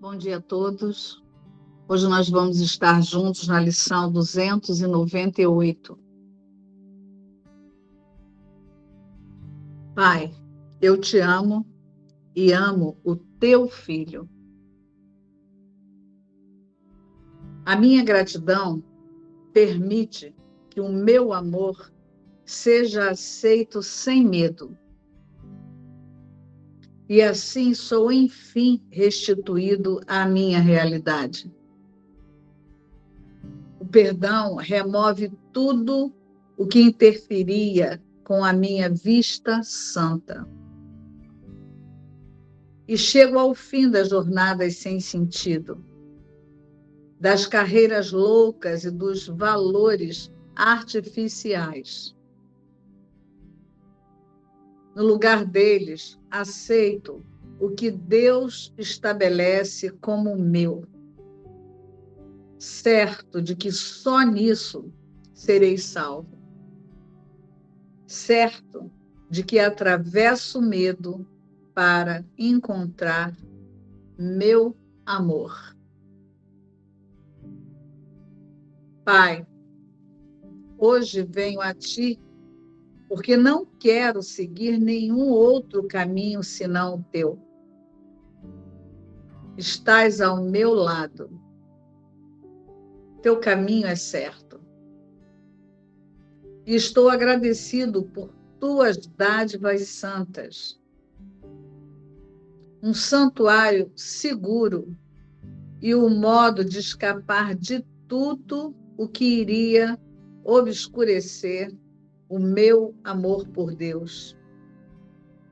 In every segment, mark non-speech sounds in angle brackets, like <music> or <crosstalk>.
Bom dia a todos. Hoje nós vamos estar juntos na lição 298. Pai, eu te amo e amo o teu filho. A minha gratidão permite que o meu amor seja aceito sem medo e assim sou, enfim, restituído à minha realidade. O perdão remove tudo o que interferia com a minha vista santa. E chego ao fim das jornadas sem sentido, das carreiras loucas e dos valores artificiais no lugar deles, aceito o que Deus estabelece como meu, certo de que só nisso serei salvo, certo de que atravesso medo para encontrar meu amor. Pai, hoje venho a Ti porque não quero seguir nenhum outro caminho senão o teu. Estás ao meu lado. Teu caminho é certo. E estou agradecido por tuas dádivas santas. Um santuário seguro e o modo de escapar de tudo o que iria obscurecer o meu amor por Deus,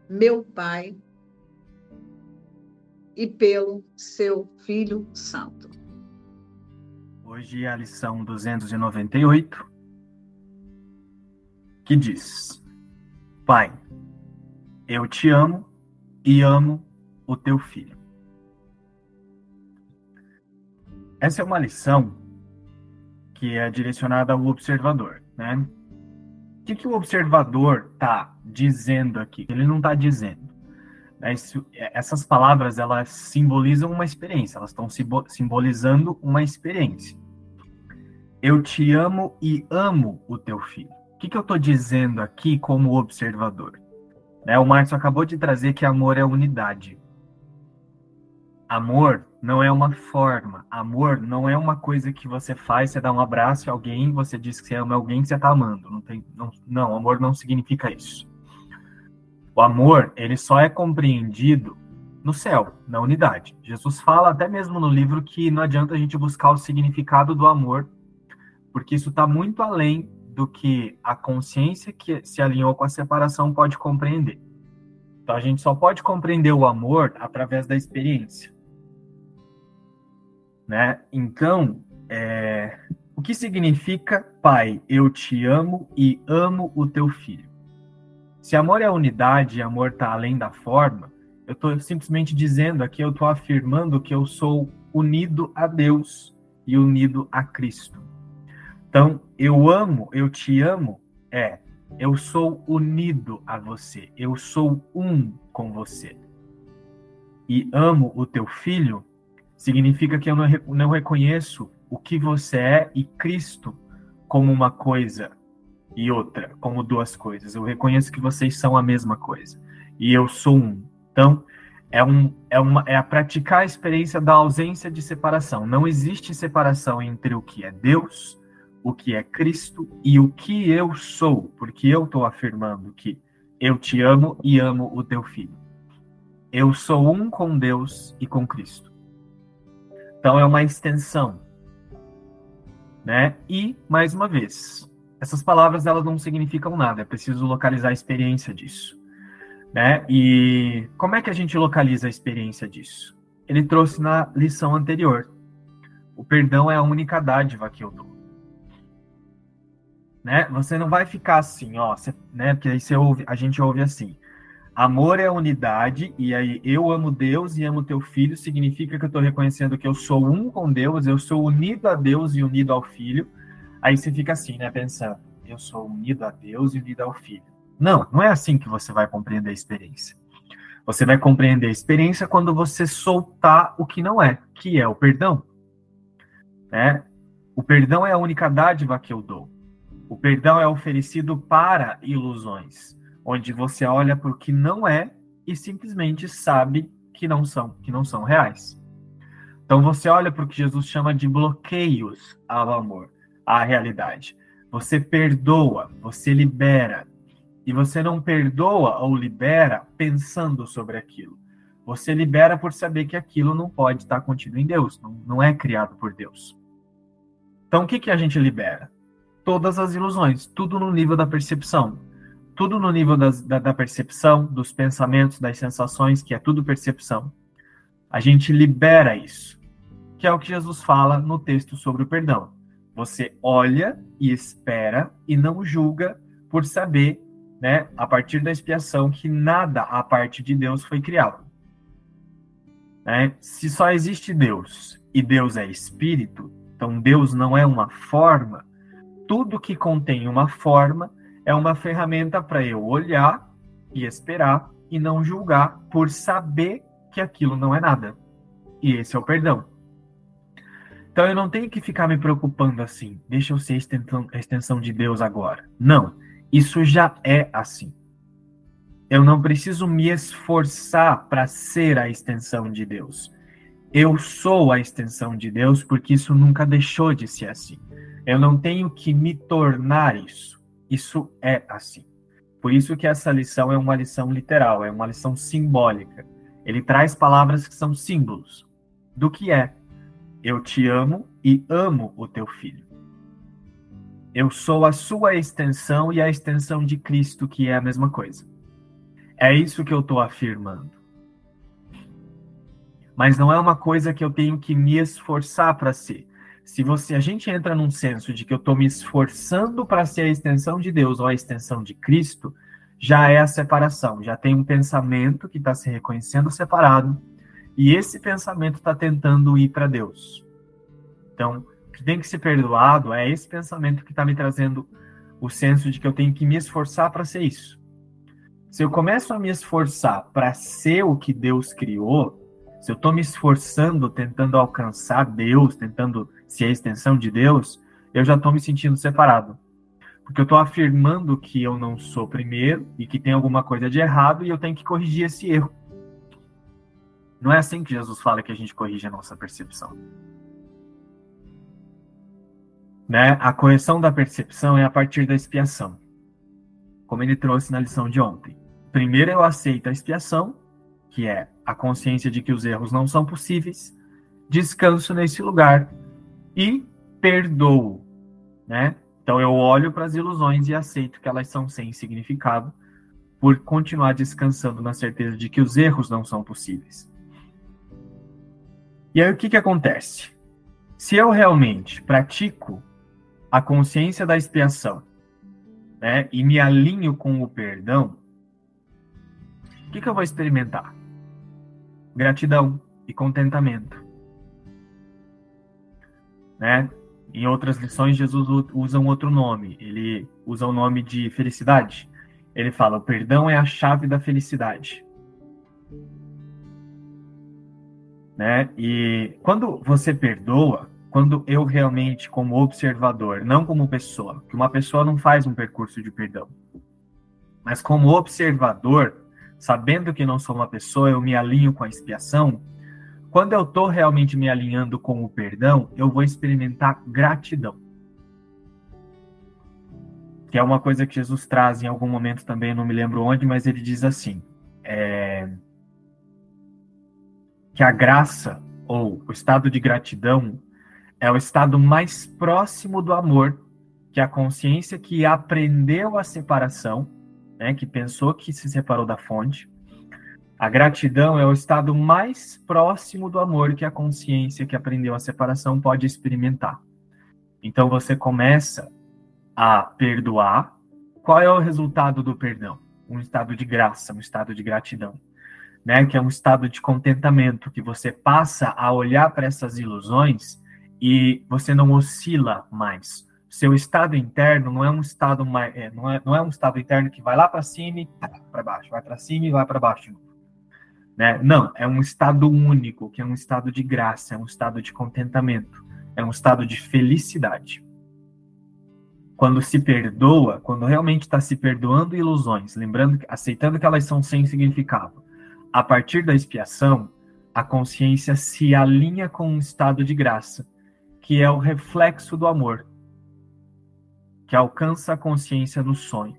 meu Pai e pelo seu Filho Santo. Hoje é a lição 298, que diz: Pai, eu te amo e amo o teu filho. Essa é uma lição que é direcionada ao observador, né? Que, que o observador está dizendo aqui? Ele não está dizendo. Né? essas palavras elas simbolizam uma experiência, elas estão simbolizando uma experiência. Eu te amo e amo o teu filho. O que, que eu estou dizendo aqui como observador? Né? O Márcio acabou de trazer que amor é unidade. Amor não é uma forma. Amor não é uma coisa que você faz, você dá um abraço a alguém, você diz que você ama alguém que você está amando. Não, tem, não, não, amor não significa isso. O amor, ele só é compreendido no céu, na unidade. Jesus fala até mesmo no livro que não adianta a gente buscar o significado do amor, porque isso está muito além do que a consciência que se alinhou com a separação pode compreender. Então a gente só pode compreender o amor através da experiência. Né? Então, é, o que significa, pai, eu te amo e amo o teu filho? Se amor é unidade e amor está além da forma, eu estou simplesmente dizendo aqui, eu estou afirmando que eu sou unido a Deus e unido a Cristo. Então, eu amo, eu te amo, é, eu sou unido a você, eu sou um com você. E amo o teu filho significa que eu não, não reconheço o que você é e Cristo como uma coisa e outra, como duas coisas. Eu reconheço que vocês são a mesma coisa e eu sou um. Então, é, um, é, uma, é a praticar a experiência da ausência de separação. Não existe separação entre o que é Deus, o que é Cristo e o que eu sou, porque eu estou afirmando que eu te amo e amo o teu filho. Eu sou um com Deus e com Cristo. Então é uma extensão, né? E mais uma vez, essas palavras elas não significam nada. É preciso localizar a experiência disso, né? E como é que a gente localiza a experiência disso? Ele trouxe na lição anterior. O perdão é a única dádiva que eu dou. Né? Você não vai ficar assim, ó, né? Porque aí você ouve, a gente ouve assim. Amor é unidade, e aí eu amo Deus e amo teu filho, significa que eu estou reconhecendo que eu sou um com Deus, eu sou unido a Deus e unido ao filho. Aí você fica assim, né, pensando, eu sou unido a Deus e unido ao filho. Não, não é assim que você vai compreender a experiência. Você vai compreender a experiência quando você soltar o que não é, que é o perdão. Né? O perdão é a única dádiva que eu dou. O perdão é oferecido para ilusões, onde você olha para o que não é e simplesmente sabe que não são, que não são reais. Então você olha para o que Jesus chama de bloqueios ao amor, à realidade. Você perdoa, você libera. E você não perdoa ou libera pensando sobre aquilo. Você libera por saber que aquilo não pode estar contido em Deus, não, não é criado por Deus. Então o que, que a gente libera? Todas as ilusões, tudo no nível da percepção. Tudo no nível das, da, da percepção, dos pensamentos, das sensações, que é tudo percepção. A gente libera isso, que é o que Jesus fala no texto sobre o perdão. Você olha e espera e não julga por saber, né, a partir da expiação, que nada a parte de Deus foi criado. Né? Se só existe Deus e Deus é espírito, então Deus não é uma forma, tudo que contém uma forma é uma ferramenta para eu olhar e esperar e não julgar por saber que aquilo não é nada. E esse é o perdão. Então eu não tenho que ficar me preocupando assim, deixa eu ser a extensão, de Deus agora. Não, isso já é assim. Eu não preciso me esforçar para ser a extensão de Deus. Eu sou a extensão de Deus porque isso nunca deixou de ser assim. Eu não tenho que me tornar isso. Isso é assim. Por isso que essa lição é uma lição literal, é uma lição simbólica. Ele traz palavras que são símbolos do que é eu te amo e amo o teu filho. Eu sou a sua extensão e a extensão de Cristo, que é a mesma coisa. É isso que eu estou afirmando. Mas não é uma coisa que eu tenho que me esforçar para ser. Se você, a gente entra num senso de que eu estou me esforçando para ser a extensão de Deus ou a extensão de Cristo, já é a separação. Já tem um pensamento que está se reconhecendo separado e esse pensamento está tentando ir para Deus. Então, o que tem que ser perdoado é esse pensamento que está me trazendo o senso de que eu tenho que me esforçar para ser isso. Se eu começo a me esforçar para ser o que Deus criou, se eu estou me esforçando, tentando alcançar Deus, tentando ser a extensão de Deus, eu já estou me sentindo separado. Porque eu estou afirmando que eu não sou primeiro e que tem alguma coisa de errado e eu tenho que corrigir esse erro. Não é assim que Jesus fala que a gente corrige a nossa percepção. Né? A correção da percepção é a partir da expiação, como ele trouxe na lição de ontem. Primeiro eu aceito a expiação, que é a consciência de que os erros não são possíveis, descanso nesse lugar e perdoo, né? Então eu olho para as ilusões e aceito que elas são sem significado, por continuar descansando na certeza de que os erros não são possíveis. E aí o que, que acontece? Se eu realmente pratico a consciência da expiação né, e me alinho com o perdão, o que, que eu vou experimentar? Gratidão e contentamento. Né? Em outras lições, Jesus usa um outro nome. Ele usa o nome de felicidade. Ele fala: o perdão é a chave da felicidade. né? E quando você perdoa, quando eu realmente, como observador, não como pessoa, que uma pessoa não faz um percurso de perdão, mas como observador, sabendo que não sou uma pessoa, eu me alinho com a expiação. Quando eu estou realmente me alinhando com o perdão, eu vou experimentar gratidão. Que é uma coisa que Jesus traz em algum momento também, não me lembro onde, mas ele diz assim: é, que a graça ou o estado de gratidão é o estado mais próximo do amor, que a consciência que aprendeu a separação, né, que pensou que se separou da fonte. A gratidão é o estado mais próximo do amor que a consciência que aprendeu a separação pode experimentar. Então você começa a perdoar. Qual é o resultado do perdão? Um estado de graça, um estado de gratidão né, que é um estado de contentamento, que você passa a olhar para essas ilusões e você não oscila mais. Seu estado interno não é um estado mais, é, não, é, não é um estado interno que vai lá para cima e para baixo, vai para cima e vai para baixo. Né? Não, é um estado único, que é um estado de graça, é um estado de contentamento, é um estado de felicidade. Quando se perdoa, quando realmente está se perdoando ilusões, lembrando, aceitando que elas são sem significado, a partir da expiação, a consciência se alinha com um estado de graça, que é o reflexo do amor, que alcança a consciência no sonho.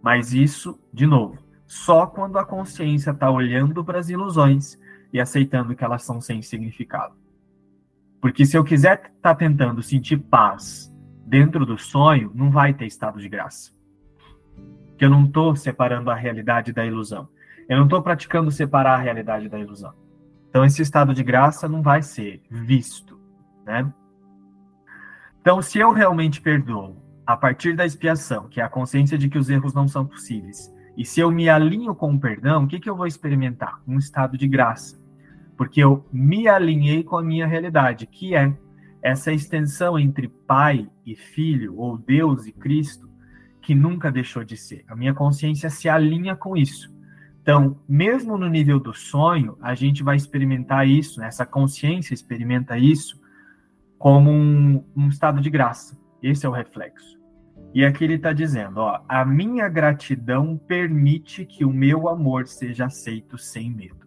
Mas isso, de novo, só quando a consciência está olhando para as ilusões e aceitando que elas são sem significado. Porque se eu quiser estar tá tentando sentir paz dentro do sonho, não vai ter estado de graça. Que eu não estou separando a realidade da ilusão. Eu não estou praticando separar a realidade da ilusão. Então esse estado de graça não vai ser visto, né? Então, se eu realmente perdoo a partir da expiação, que é a consciência de que os erros não são possíveis, e se eu me alinho com o perdão, o que, que eu vou experimentar? Um estado de graça. Porque eu me alinhei com a minha realidade, que é essa extensão entre pai e filho, ou Deus e Cristo, que nunca deixou de ser. A minha consciência se alinha com isso. Então, mesmo no nível do sonho, a gente vai experimentar isso, essa consciência experimenta isso como um, um estado de graça. Esse é o reflexo. E aqui ele está dizendo: ó, a minha gratidão permite que o meu amor seja aceito sem medo.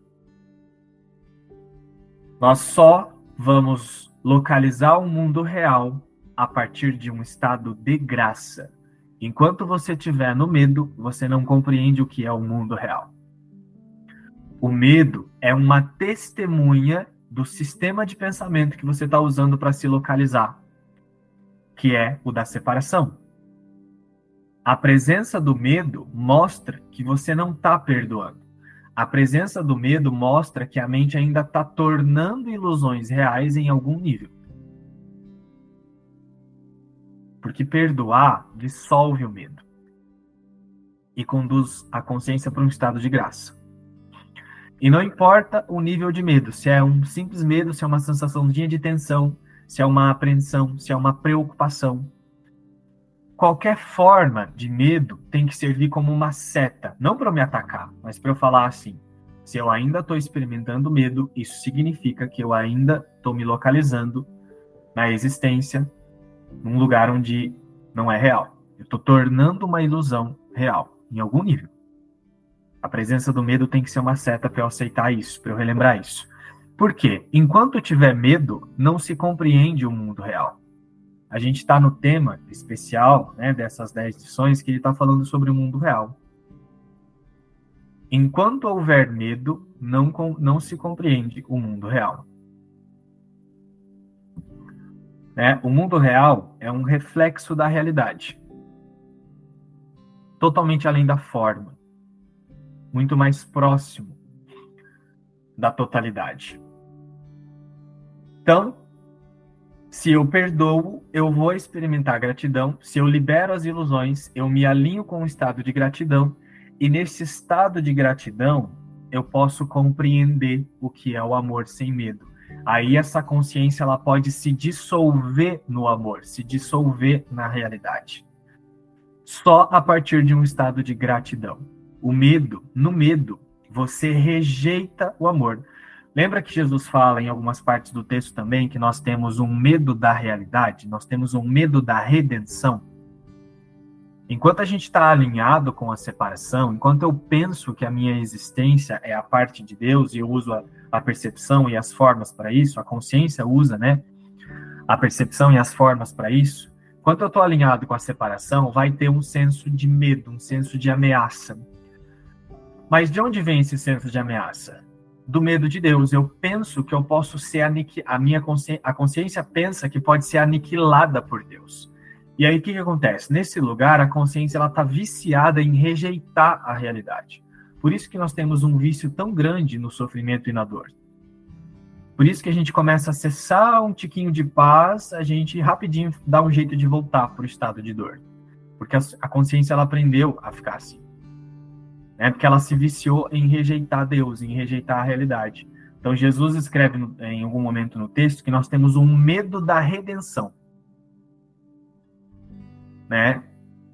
Nós só vamos localizar o mundo real a partir de um estado de graça. Enquanto você estiver no medo, você não compreende o que é o mundo real. O medo é uma testemunha do sistema de pensamento que você está usando para se localizar, que é o da separação. A presença do medo mostra que você não está perdoando. A presença do medo mostra que a mente ainda está tornando ilusões reais em algum nível. Porque perdoar dissolve o medo e conduz a consciência para um estado de graça. E não importa o nível de medo, se é um simples medo, se é uma sensaçãozinha de tensão, se é uma apreensão, se é uma preocupação, qualquer forma de medo tem que servir como uma seta, não para me atacar, mas para eu falar assim: se eu ainda estou experimentando medo, isso significa que eu ainda estou me localizando na existência, num lugar onde não é real. Eu estou tornando uma ilusão real, em algum nível. A presença do medo tem que ser uma seta para eu aceitar isso, para eu relembrar isso. Por quê? Enquanto tiver medo, não se compreende o mundo real a gente está no tema especial né, dessas 10 lições que ele está falando sobre o mundo real. Enquanto houver medo, não, não se compreende o mundo real. Né? O mundo real é um reflexo da realidade, totalmente além da forma, muito mais próximo da totalidade. Então, se eu perdoo, eu vou experimentar gratidão. Se eu libero as ilusões, eu me alinho com o estado de gratidão. E nesse estado de gratidão, eu posso compreender o que é o amor sem medo. Aí essa consciência ela pode se dissolver no amor, se dissolver na realidade. Só a partir de um estado de gratidão. O medo, no medo, você rejeita o amor. Lembra que Jesus fala em algumas partes do texto também que nós temos um medo da realidade, nós temos um medo da redenção? Enquanto a gente está alinhado com a separação, enquanto eu penso que a minha existência é a parte de Deus e eu uso a, a percepção e as formas para isso, a consciência usa, né? A percepção e as formas para isso. Enquanto eu estou alinhado com a separação, vai ter um senso de medo, um senso de ameaça. Mas de onde vem esse senso de ameaça? Do medo de Deus. Eu penso que eu posso ser aniquilado. A minha consciência, a consciência pensa que pode ser aniquilada por Deus. E aí o que, que acontece? Nesse lugar, a consciência ela está viciada em rejeitar a realidade. Por isso que nós temos um vício tão grande no sofrimento e na dor. Por isso que a gente começa a acessar um tiquinho de paz, a gente rapidinho dá um jeito de voltar para o estado de dor. Porque a consciência ela aprendeu a ficar assim né? Porque ela se viciou em rejeitar Deus, em rejeitar a realidade. Então Jesus escreve no, em algum momento no texto que nós temos um medo da redenção, né?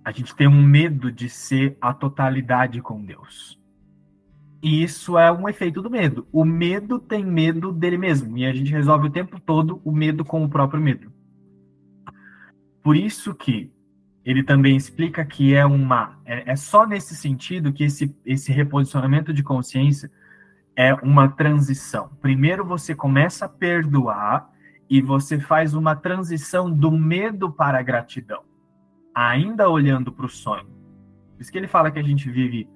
A gente tem um medo de ser a totalidade com Deus. E isso é um efeito do medo. O medo tem medo dele mesmo. E a gente resolve o tempo todo o medo com o próprio medo. Por isso que ele também explica que é uma. É, é só nesse sentido que esse, esse reposicionamento de consciência é uma transição. Primeiro você começa a perdoar e você faz uma transição do medo para a gratidão, ainda olhando para o sonho. Por isso que ele fala que a gente vive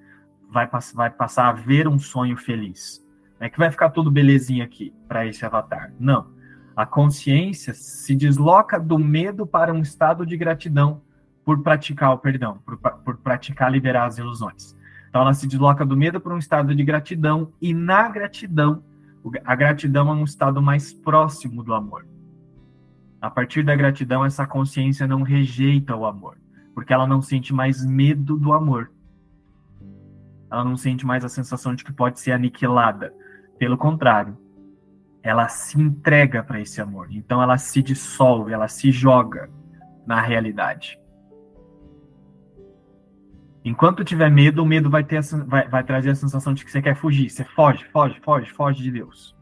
vai, vai passar a ver um sonho feliz. Não é que vai ficar tudo belezinha aqui para esse avatar. Não. A consciência se desloca do medo para um estado de gratidão por praticar o perdão, por, por praticar liberar as ilusões. Então ela se desloca do medo para um estado de gratidão e na gratidão, a gratidão é um estado mais próximo do amor. A partir da gratidão, essa consciência não rejeita o amor, porque ela não sente mais medo do amor ela não sente mais a sensação de que pode ser aniquilada. Pelo contrário, ela se entrega para esse amor. Então ela se dissolve, ela se joga na realidade. Enquanto tiver medo, o medo vai, ter vai, vai trazer a sensação de que você quer fugir. Você foge, foge, foge, foge de Deus.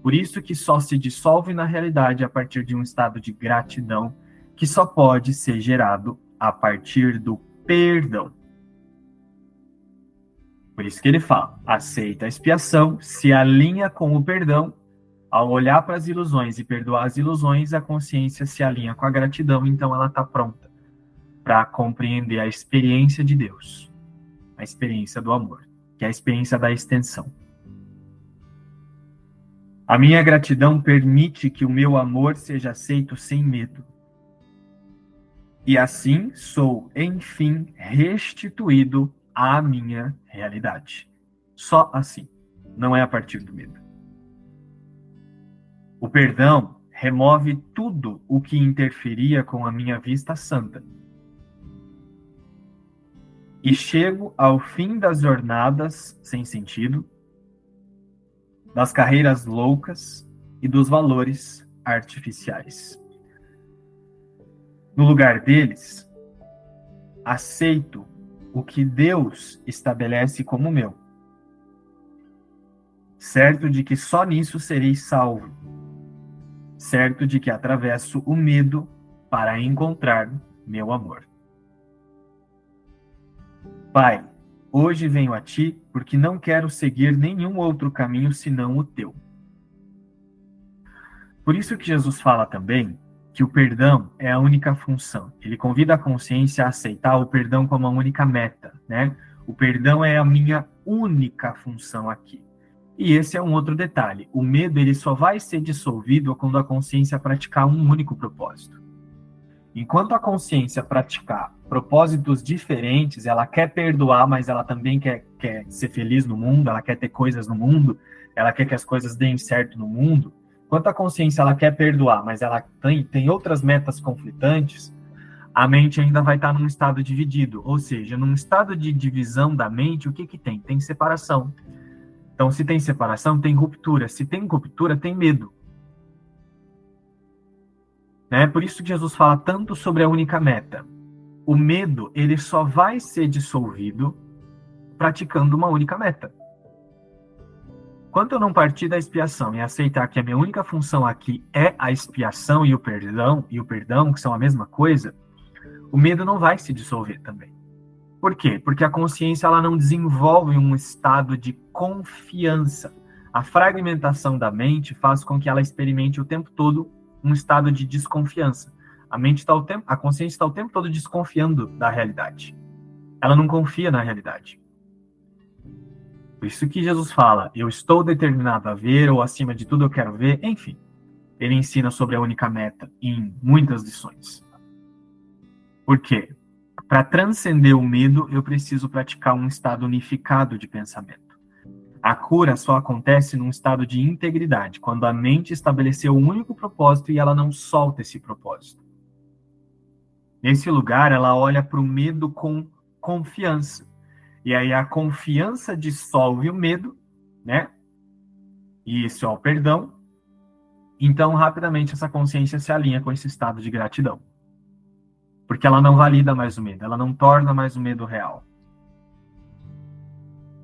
Por isso que só se dissolve na realidade a partir de um estado de gratidão que só pode ser gerado a partir do perdão. Por isso que ele fala: aceita a expiação, se alinha com o perdão. Ao olhar para as ilusões e perdoar as ilusões, a consciência se alinha com a gratidão, então ela está pronta para compreender a experiência de Deus, a experiência do amor, que é a experiência da extensão. A minha gratidão permite que o meu amor seja aceito sem medo. E assim sou, enfim, restituído à minha realidade. Só assim. Não é a partir do medo. O perdão remove tudo o que interferia com a minha vista santa. E chego ao fim das jornadas sem sentido, das carreiras loucas e dos valores artificiais. No lugar deles, aceito o que Deus estabelece como meu. Certo de que só nisso serei salvo. Certo de que atravesso o medo para encontrar meu amor. Pai, hoje venho a ti porque não quero seguir nenhum outro caminho senão o teu. Por isso que Jesus fala também que o perdão é a única função. Ele convida a consciência a aceitar o perdão como a única meta, né? O perdão é a minha única função aqui. E esse é um outro detalhe. O medo ele só vai ser dissolvido quando a consciência praticar um único propósito. Enquanto a consciência praticar propósitos diferentes, ela quer perdoar, mas ela também quer, quer ser feliz no mundo, ela quer ter coisas no mundo, ela quer que as coisas deem certo no mundo, Enquanto a consciência ela quer perdoar, mas ela tem, tem outras metas conflitantes, a mente ainda vai estar num estado dividido. Ou seja, num estado de divisão da mente, o que, que tem? Tem separação. Então, se tem separação, tem ruptura. Se tem ruptura, tem medo. Né? Por isso que Jesus fala tanto sobre a única meta. O medo, ele só vai ser dissolvido praticando uma única meta. Quando eu não partir da expiação e aceitar que a minha única função aqui é a expiação e o perdão, e o perdão, que são a mesma coisa, o medo não vai se dissolver também. Por quê? Porque a consciência ela não desenvolve um estado de confiança. A fragmentação da mente faz com que ela experimente o tempo todo um estado de desconfiança. A mente está o tempo, a consciência está o tempo todo desconfiando da realidade. Ela não confia na realidade. Por isso que Jesus fala: Eu estou determinado a ver, ou acima de tudo eu quero ver. Enfim, ele ensina sobre a única meta em muitas lições. Por quê? Para transcender o medo, eu preciso praticar um estado unificado de pensamento. A cura só acontece num estado de integridade, quando a mente estabeleceu um único propósito e ela não solta esse propósito. Nesse lugar, ela olha para o medo com confiança. E aí a confiança dissolve o medo, né? E isso é o perdão. Então, rapidamente, essa consciência se alinha com esse estado de gratidão. Porque ela não valida mais o medo, ela não torna mais o medo real.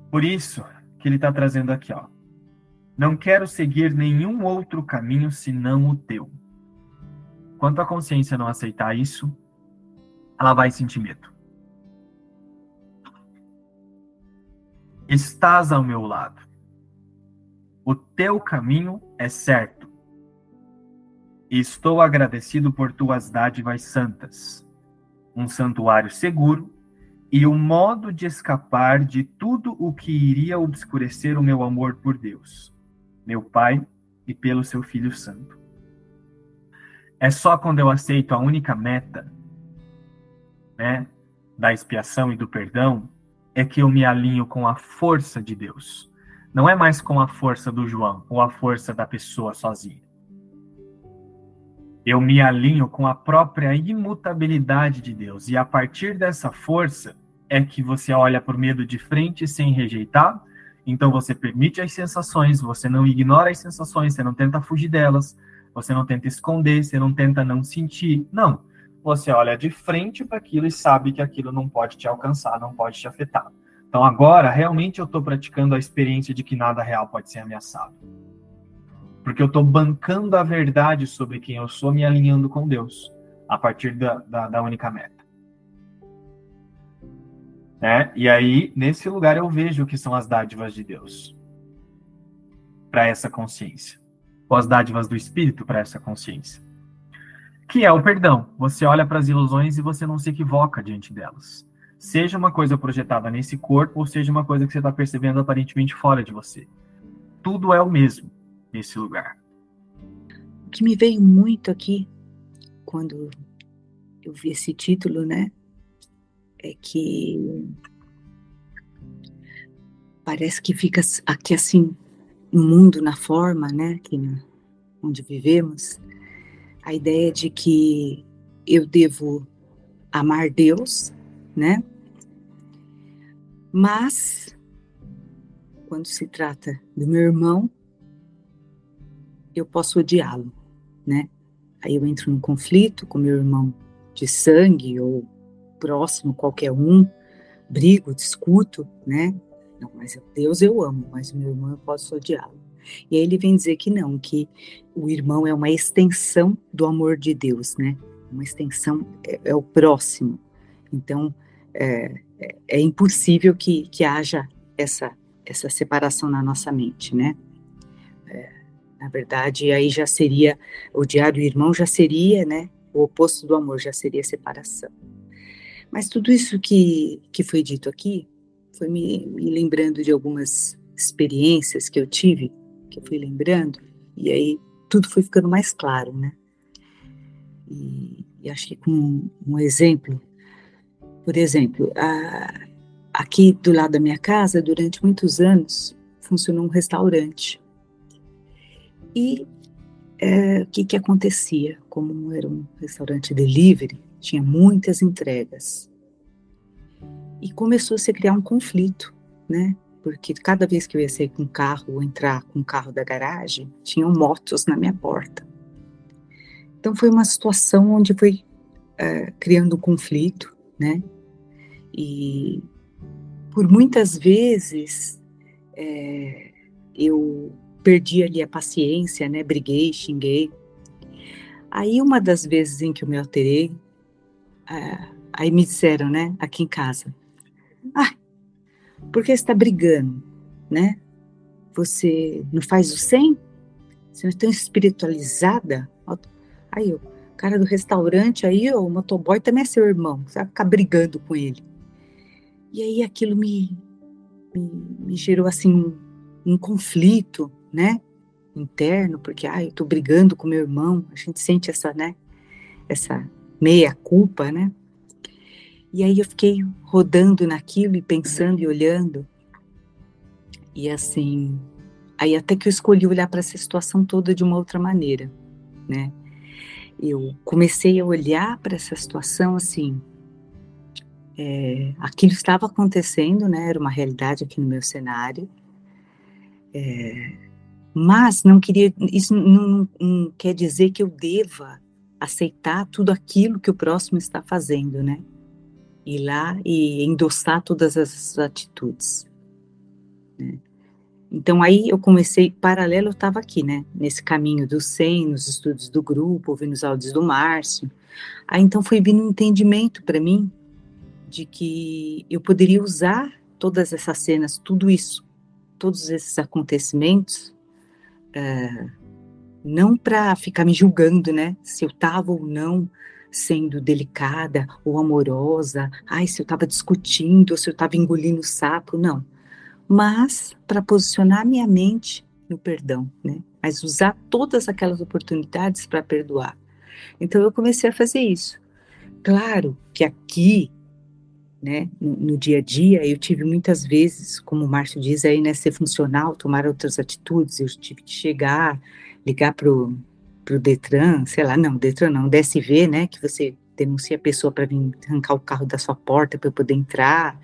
Por isso que ele está trazendo aqui, ó. Não quero seguir nenhum outro caminho senão o teu. Quanto a consciência não aceitar isso, ela vai sentir medo. Estás ao meu lado. O teu caminho é certo. Estou agradecido por tuas dádivas santas. Um santuário seguro e o modo de escapar de tudo o que iria obscurecer o meu amor por Deus, meu Pai e pelo seu Filho Santo. É só quando eu aceito a única meta, né, da expiação e do perdão, é que eu me alinho com a força de Deus. Não é mais com a força do João ou a força da pessoa sozinha. Eu me alinho com a própria imutabilidade de Deus. E a partir dessa força é que você olha por medo de frente sem rejeitar. Então você permite as sensações, você não ignora as sensações, você não tenta fugir delas, você não tenta esconder, você não tenta não sentir. Não. Você olha de frente para aquilo e sabe que aquilo não pode te alcançar, não pode te afetar. Então agora, realmente eu estou praticando a experiência de que nada real pode ser ameaçado. Porque eu estou bancando a verdade sobre quem eu sou, me alinhando com Deus, a partir da, da, da única meta. Né? E aí, nesse lugar, eu vejo o que são as dádivas de Deus para essa consciência ou as dádivas do Espírito para essa consciência. Que é o perdão. Você olha para as ilusões e você não se equivoca diante delas. Seja uma coisa projetada nesse corpo, ou seja uma coisa que você está percebendo aparentemente fora de você. Tudo é o mesmo nesse lugar. O que me veio muito aqui, quando eu vi esse título, né? É que parece que fica aqui assim no mundo, na forma, né, na, onde vivemos, a ideia de que eu devo amar Deus, né? Mas quando se trata do meu irmão, eu posso odiá-lo, né? Aí eu entro num conflito com meu irmão de sangue ou próximo, qualquer um, brigo, discuto, né? Não, mas Deus eu amo, mas meu irmão eu posso odiá-lo. E aí ele vem dizer que não, que o irmão é uma extensão do amor de Deus, né? Uma extensão é, é o próximo. Então é, é, é impossível que, que haja essa essa separação na nossa mente, né? É, na verdade, aí já seria odiar o irmão já seria, né? O oposto do amor já seria separação. Mas tudo isso que, que foi dito aqui foi me, me lembrando de algumas experiências que eu tive, que eu fui lembrando, e aí tudo foi ficando mais claro, né? E, e acho que com um exemplo, por exemplo, a, aqui do lado da minha casa, durante muitos anos, funcionou um restaurante. E é, o que, que acontecia? Como era um restaurante delivery, tinha muitas entregas e começou a se criar um conflito, né? Porque cada vez que eu ia sair com o carro ou entrar com o carro da garagem, tinham motos na minha porta. Então foi uma situação onde foi uh, criando um conflito, né? E por muitas vezes é, eu perdi ali a paciência, né? Briguei, xinguei. Aí uma das vezes em que eu me alterei, aí me disseram, né? Aqui em casa, ah, porque está brigando, né? Você não faz o 100? Você não é tão espiritualizada? Aí, o cara do restaurante, aí o motoboy também é seu irmão. Você vai ficar brigando com ele. E aí aquilo me, me, me gerou, assim, um, um conflito, né? Interno, porque, ah, eu tô brigando com meu irmão. A gente sente essa, né? Essa meia culpa, né? E aí eu fiquei rodando naquilo e pensando e olhando. E assim, aí até que eu escolhi olhar para essa situação toda de uma outra maneira, né? Eu comecei a olhar para essa situação assim, é, aquilo estava acontecendo, né? Era uma realidade aqui no meu cenário. É, mas não queria, isso não, não, não quer dizer que eu deva aceitar tudo aquilo que o próximo está fazendo, né? ir lá e endossar todas essas atitudes. Né? Então aí eu comecei, paralelo eu estava aqui, né, nesse caminho do SEM, nos estudos do grupo, ouvindo os áudios do Márcio. Aí então foi vindo um entendimento para mim de que eu poderia usar todas essas cenas, tudo isso, todos esses acontecimentos, é, não para ficar me julgando, né, se eu estava ou não sendo delicada ou amorosa, ai, se eu estava discutindo, ou se eu estava engolindo sapo, não mas para posicionar minha mente no perdão, né? Mas usar todas aquelas oportunidades para perdoar. Então eu comecei a fazer isso. Claro que aqui, né, no, no, dia a dia, eu tive muitas vezes, como o Márcio diz aí, né, ser funcional, tomar outras atitudes, eu tive que chegar, ligar pro pro Detran, sei lá, não, Detran não, DSV, né, que você denuncia a pessoa para vir arrancar o carro da sua porta para eu poder entrar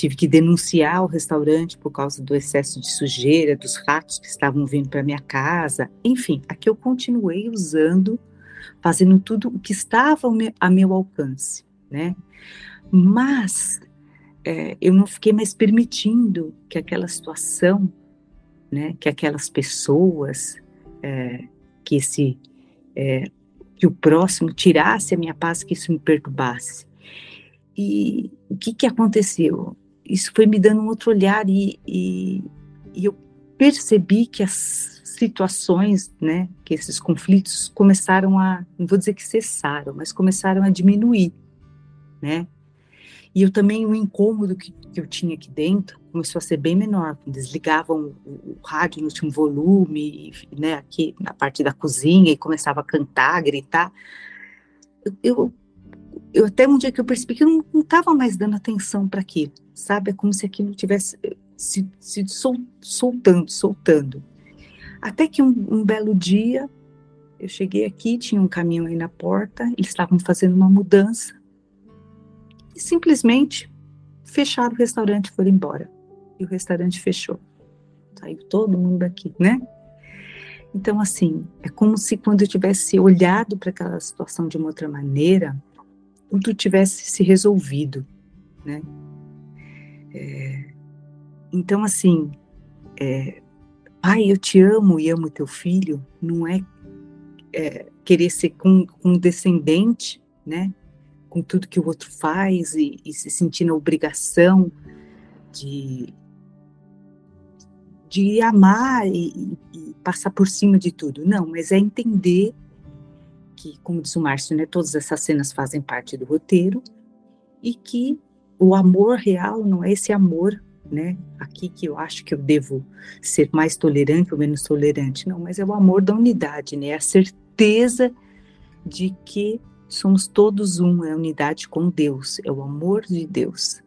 tive que denunciar o restaurante por causa do excesso de sujeira, dos ratos que estavam vindo para minha casa. Enfim, aqui eu continuei usando, fazendo tudo o que estava a meu alcance, né? Mas é, eu não fiquei mais permitindo que aquela situação, né, que aquelas pessoas, é, que esse, é, que o próximo tirasse a minha paz, que isso me perturbasse. E o que, que aconteceu? isso foi me dando um outro olhar e, e, e eu percebi que as situações, né, que esses conflitos começaram a, não vou dizer que cessaram, mas começaram a diminuir, né? E eu também, o incômodo que, que eu tinha aqui dentro começou a ser bem menor. Desligavam o, o rádio no último volume, né, aqui na parte da cozinha, e começava a cantar, gritar. Eu, eu, até um dia que eu percebi que eu não estava mais dando atenção para aquilo sabe? É como se aquilo tivesse eh, se, se sol, soltando, soltando. Até que um, um, belo dia, eu cheguei aqui, tinha um caminhão aí na porta, eles estavam fazendo uma mudança simplesmente fecharam o restaurante e foram embora. E o restaurante fechou. Saiu todo mundo aqui, né? Então, assim, é como se quando eu tivesse olhado para aquela situação de uma outra maneira, tudo tivesse se resolvido, né? É, então, assim, é, pai, eu te amo e amo teu filho, não é, é querer ser com, com descendente, né? Com tudo que o outro faz e, e se sentir na obrigação de, de amar e, e, passar por cima de tudo. Não, mas é entender que, como diz o Márcio, né, todas essas cenas fazem parte do roteiro e que o amor real não é esse amor, né? Aqui que eu acho que eu devo ser mais tolerante ou menos tolerante, não, mas é o amor da unidade, né? É a certeza de que somos todos um, é a unidade com Deus, é o amor de Deus.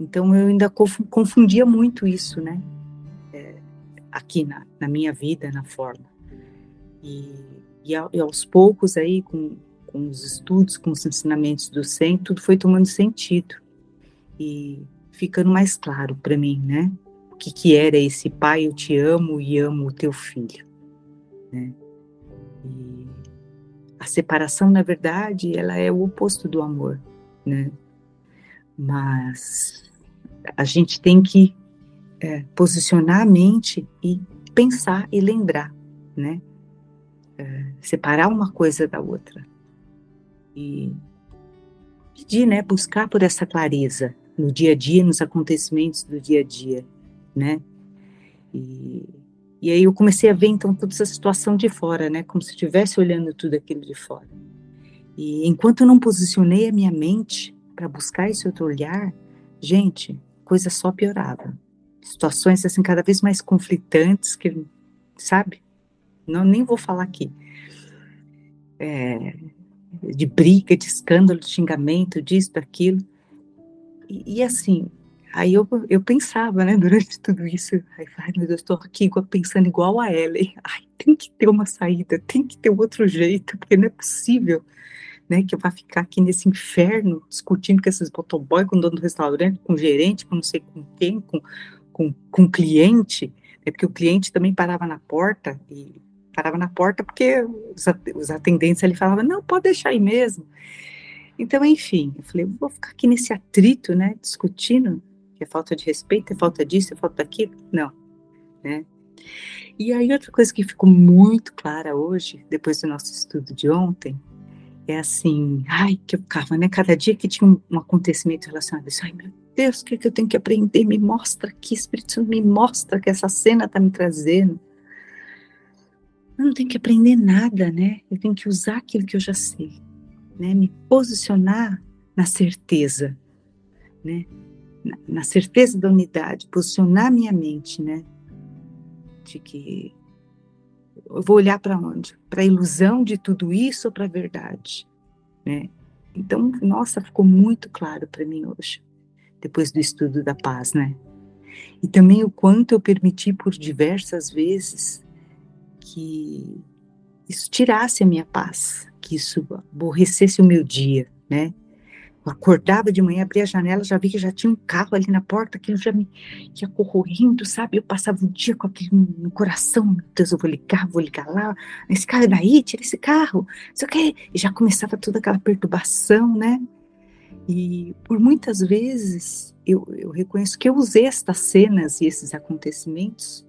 Então eu ainda confundia muito isso, né? É, aqui na, na, minha vida, na forma. E, e, e aos poucos aí, com, com os estudos, com os ensinamentos do SEM, tudo foi tomando sentido e ficando mais claro para mim, né? O que, que era esse pai, eu te amo e amo o teu filho, né? E a separação, na verdade, ela é o oposto do amor, né? Mas a gente tem que é, posicionar a mente e pensar e lembrar, né? É, separar uma coisa da outra e pedir, né? Buscar por essa clareza, no dia a dia, nos acontecimentos do dia a dia, né? E, e aí eu comecei a ver então toda essa situação de fora, né? Como se estivesse olhando tudo aquilo de fora. E enquanto eu não posicionei a minha mente para buscar esse outro olhar, gente, coisa só piorava. Situações assim cada vez mais conflitantes que, sabe? Não nem vou falar aqui. É, de briga, de escândalo, de xingamento, disso, daquilo. E, e, assim, aí eu, eu pensava, né, durante <laughs> tudo isso, ai, ai meu Deus, estou aqui pensando igual a Ellen, <laughs> ai, tem que ter uma saída, tem que ter outro jeito, porque não é possível, né, que eu vá ficar aqui nesse inferno, discutindo com esses motoboy, com o dono do restaurante, com o gerente, com não sei com quem, com, com, com o cliente, é porque o cliente também parava na porta, e parava na porta porque os atendentes ali falavam, não, pode deixar aí mesmo, então, enfim, eu falei, vou ficar aqui nesse atrito, né, discutindo é falta de respeito, é falta disso, é falta daquilo. Não. né? E aí outra coisa que ficou muito clara hoje, depois do nosso estudo de ontem, é assim, ai, que eu ficava, né? Cada dia que tinha um, um acontecimento relacionado a isso, ai meu Deus, o que, é que eu tenho que aprender? Me mostra aqui, Espírito Santo, me mostra que essa cena está me trazendo. Eu não tenho que aprender nada, né? Eu tenho que usar aquilo que eu já sei, né? Me posicionar na certeza, né? Na, certeza da unidade, posicionar minha mente, né? De que eu vou olhar para onde? Para a ilusão de tudo isso ou para a verdade, né? Então, nossa, ficou muito claro para mim hoje, depois do estudo da paz, né? E também o quanto eu permiti por diversas vezes que isso tirasse a minha paz, que isso aborrecesse o meu dia, né? Acordava de manhã, abria a janela, já vi que já tinha um carro ali na porta, aquilo já me ia correndo, sabe? Eu passava o dia com aquilo no coração, meu Deus, eu vou ligar, vou ligar lá, esse carro é daí, tira esse carro, isso aqui. E já começava toda aquela perturbação, né? E por muitas vezes eu, eu reconheço que eu usei estas cenas e esses acontecimentos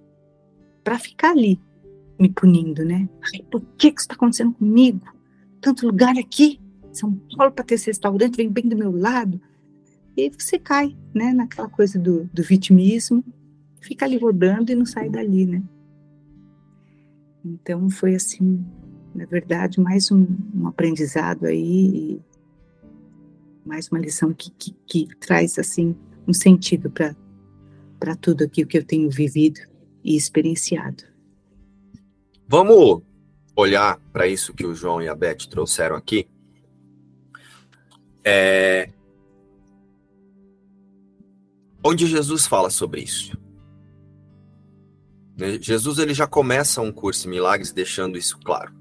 para ficar ali, me punindo, né? Por que, que isso está acontecendo comigo? Tanto lugar aqui, São Paulo para ter esse restaurante, vem bem do meu lado. E você cai, né, naquela coisa do, do vitimismo, fica ali rodando e não sai dali, né? Então foi assim, na verdade, mais um, um aprendizado aí, mais uma lição que, que, que traz assim um sentido para para tudo aquilo que eu tenho vivido e experienciado. Vamos olhar para isso que o João e a Beth trouxeram aqui. É... Onde Jesus fala sobre isso. Né, Jesus ele já começa um curso em milagres deixando isso claro.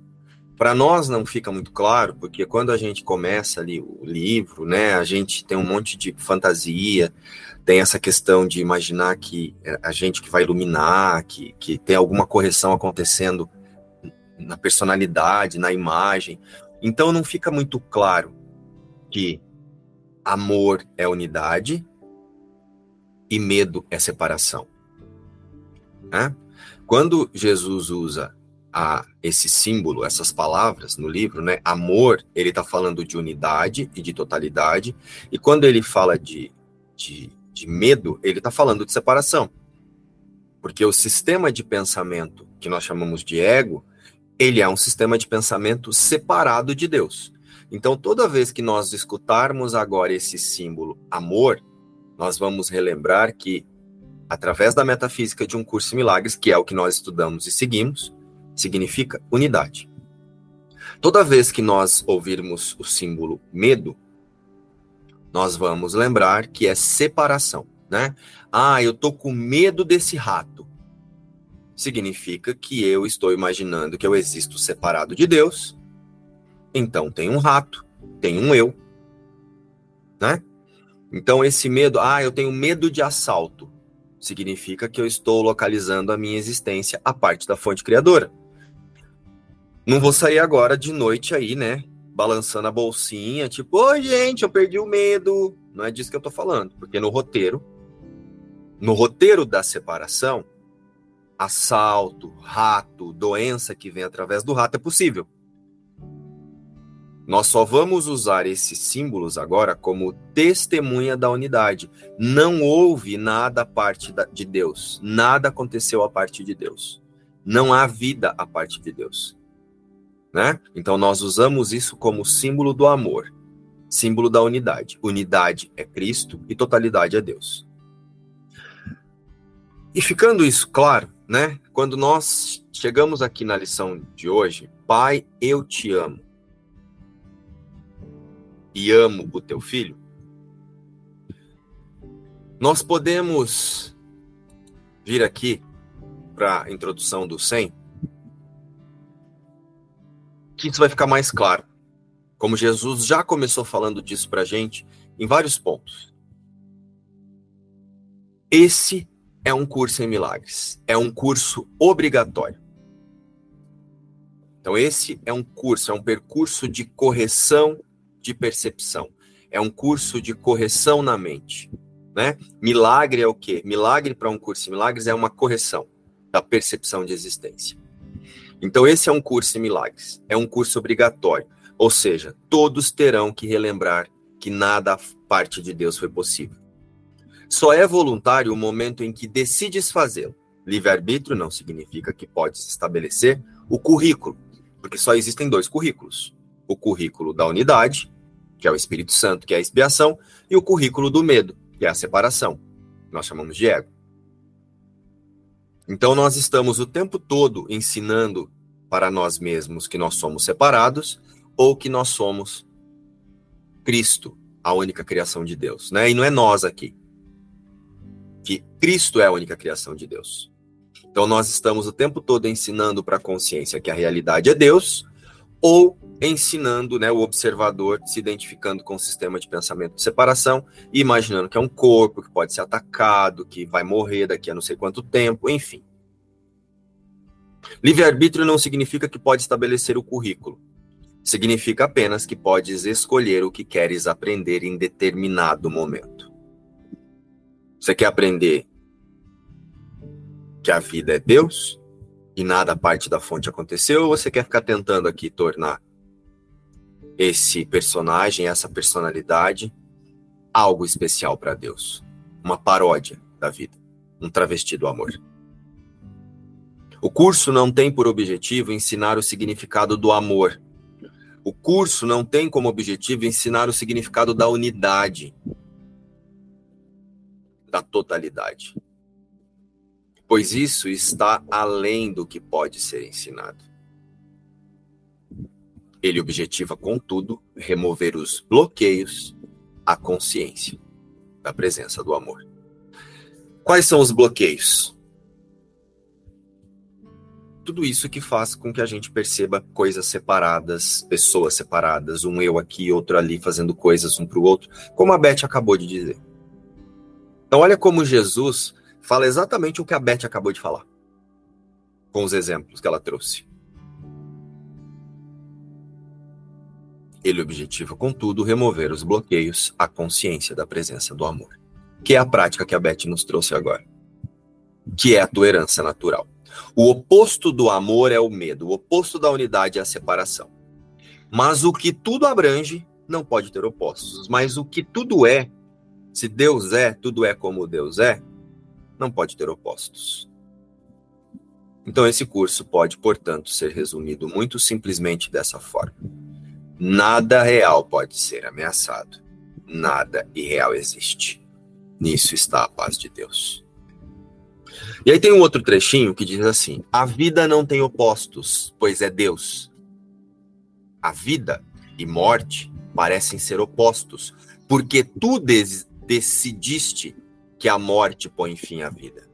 Para nós não fica muito claro, porque quando a gente começa ali o livro, né, a gente tem um monte de fantasia, tem essa questão de imaginar que é a gente que vai iluminar, que, que tem alguma correção acontecendo na personalidade, na imagem. Então não fica muito claro que amor é unidade e medo é separação. Quando Jesus usa a, esse símbolo, essas palavras no livro, né? Amor, ele está falando de unidade e de totalidade, e quando ele fala de, de, de medo, ele está falando de separação. Porque o sistema de pensamento que nós chamamos de ego, ele é um sistema de pensamento separado de Deus. Então, toda vez que nós escutarmos agora esse símbolo amor, nós vamos relembrar que, através da metafísica de um curso de milagres, que é o que nós estudamos e seguimos, significa unidade. Toda vez que nós ouvirmos o símbolo medo, nós vamos lembrar que é separação, né? Ah, eu tô com medo desse rato significa que eu estou imaginando que eu existo separado de Deus. Então tem um rato, tem um eu, né? Então esse medo, ah, eu tenho medo de assalto, significa que eu estou localizando a minha existência a parte da fonte criadora. Não vou sair agora de noite aí, né? Balançando a bolsinha, tipo, oi, gente, eu perdi o medo. Não é disso que eu tô falando, porque no roteiro, no roteiro da separação, assalto, rato, doença que vem através do rato é possível. Nós só vamos usar esses símbolos agora como testemunha da unidade. Não houve nada a parte de Deus. Nada aconteceu a parte de Deus. Não há vida a parte de Deus. Né? Então nós usamos isso como símbolo do amor, símbolo da unidade. Unidade é Cristo e totalidade é Deus. E ficando isso claro, né? Quando nós chegamos aqui na lição de hoje, Pai, eu te amo. E amo o teu filho. Nós podemos vir aqui para a introdução do 100, que isso vai ficar mais claro. Como Jesus já começou falando disso para a gente em vários pontos. Esse é um curso em milagres. É um curso obrigatório. Então, esse é um curso, é um percurso de correção de percepção. É um curso de correção na mente. Né? Milagre é o quê? Milagre para um curso em milagres é uma correção. da percepção de existência. Então, esse é um curso em milagres, é um curso obrigatório, ou seja, todos terão que relembrar que nada parte de Deus foi possível. Só é voluntário o momento em que decides fazê-lo. Livre-arbítrio não significa que podes estabelecer o currículo, porque só existem dois currículos: o currículo da unidade, que é o Espírito Santo, que é a expiação, e o currículo do medo, que é a separação. Nós chamamos de ego. Então, nós estamos o tempo todo ensinando para nós mesmos que nós somos separados ou que nós somos Cristo, a única criação de Deus, né? E não é nós aqui. Que Cristo é a única criação de Deus. Então nós estamos o tempo todo ensinando para a consciência que a realidade é Deus ou ensinando, né, o observador se identificando com o sistema de pensamento de separação e imaginando que é um corpo que pode ser atacado, que vai morrer daqui a não sei quanto tempo, enfim. Livre-arbítrio não significa que pode estabelecer o currículo. Significa apenas que podes escolher o que queres aprender em determinado momento. Você quer aprender que a vida é Deus e nada parte da fonte aconteceu, ou você quer ficar tentando aqui tornar esse personagem, essa personalidade, algo especial para Deus? Uma paródia da vida, um travesti do amor. O curso não tem por objetivo ensinar o significado do amor. O curso não tem como objetivo ensinar o significado da unidade, da totalidade. Pois isso está além do que pode ser ensinado. Ele objetiva, contudo, remover os bloqueios à consciência da presença do amor. Quais são os bloqueios? tudo isso que faz com que a gente perceba coisas separadas, pessoas separadas, um eu aqui, outro ali, fazendo coisas um para o outro, como a Beth acabou de dizer. Então, olha como Jesus fala exatamente o que a Beth acabou de falar, com os exemplos que ela trouxe. Ele objetiva, contudo, remover os bloqueios à consciência da presença do amor, que é a prática que a Beth nos trouxe agora, que é a herança natural. O oposto do amor é o medo, o oposto da unidade é a separação. Mas o que tudo abrange não pode ter opostos. Mas o que tudo é, se Deus é, tudo é como Deus é, não pode ter opostos. Então, esse curso pode, portanto, ser resumido muito simplesmente dessa forma: nada real pode ser ameaçado, nada irreal existe. Nisso está a paz de Deus. E aí tem um outro trechinho que diz assim: A vida não tem opostos, pois é Deus. A vida e morte parecem ser opostos, porque tu decidiste que a morte põe fim à vida.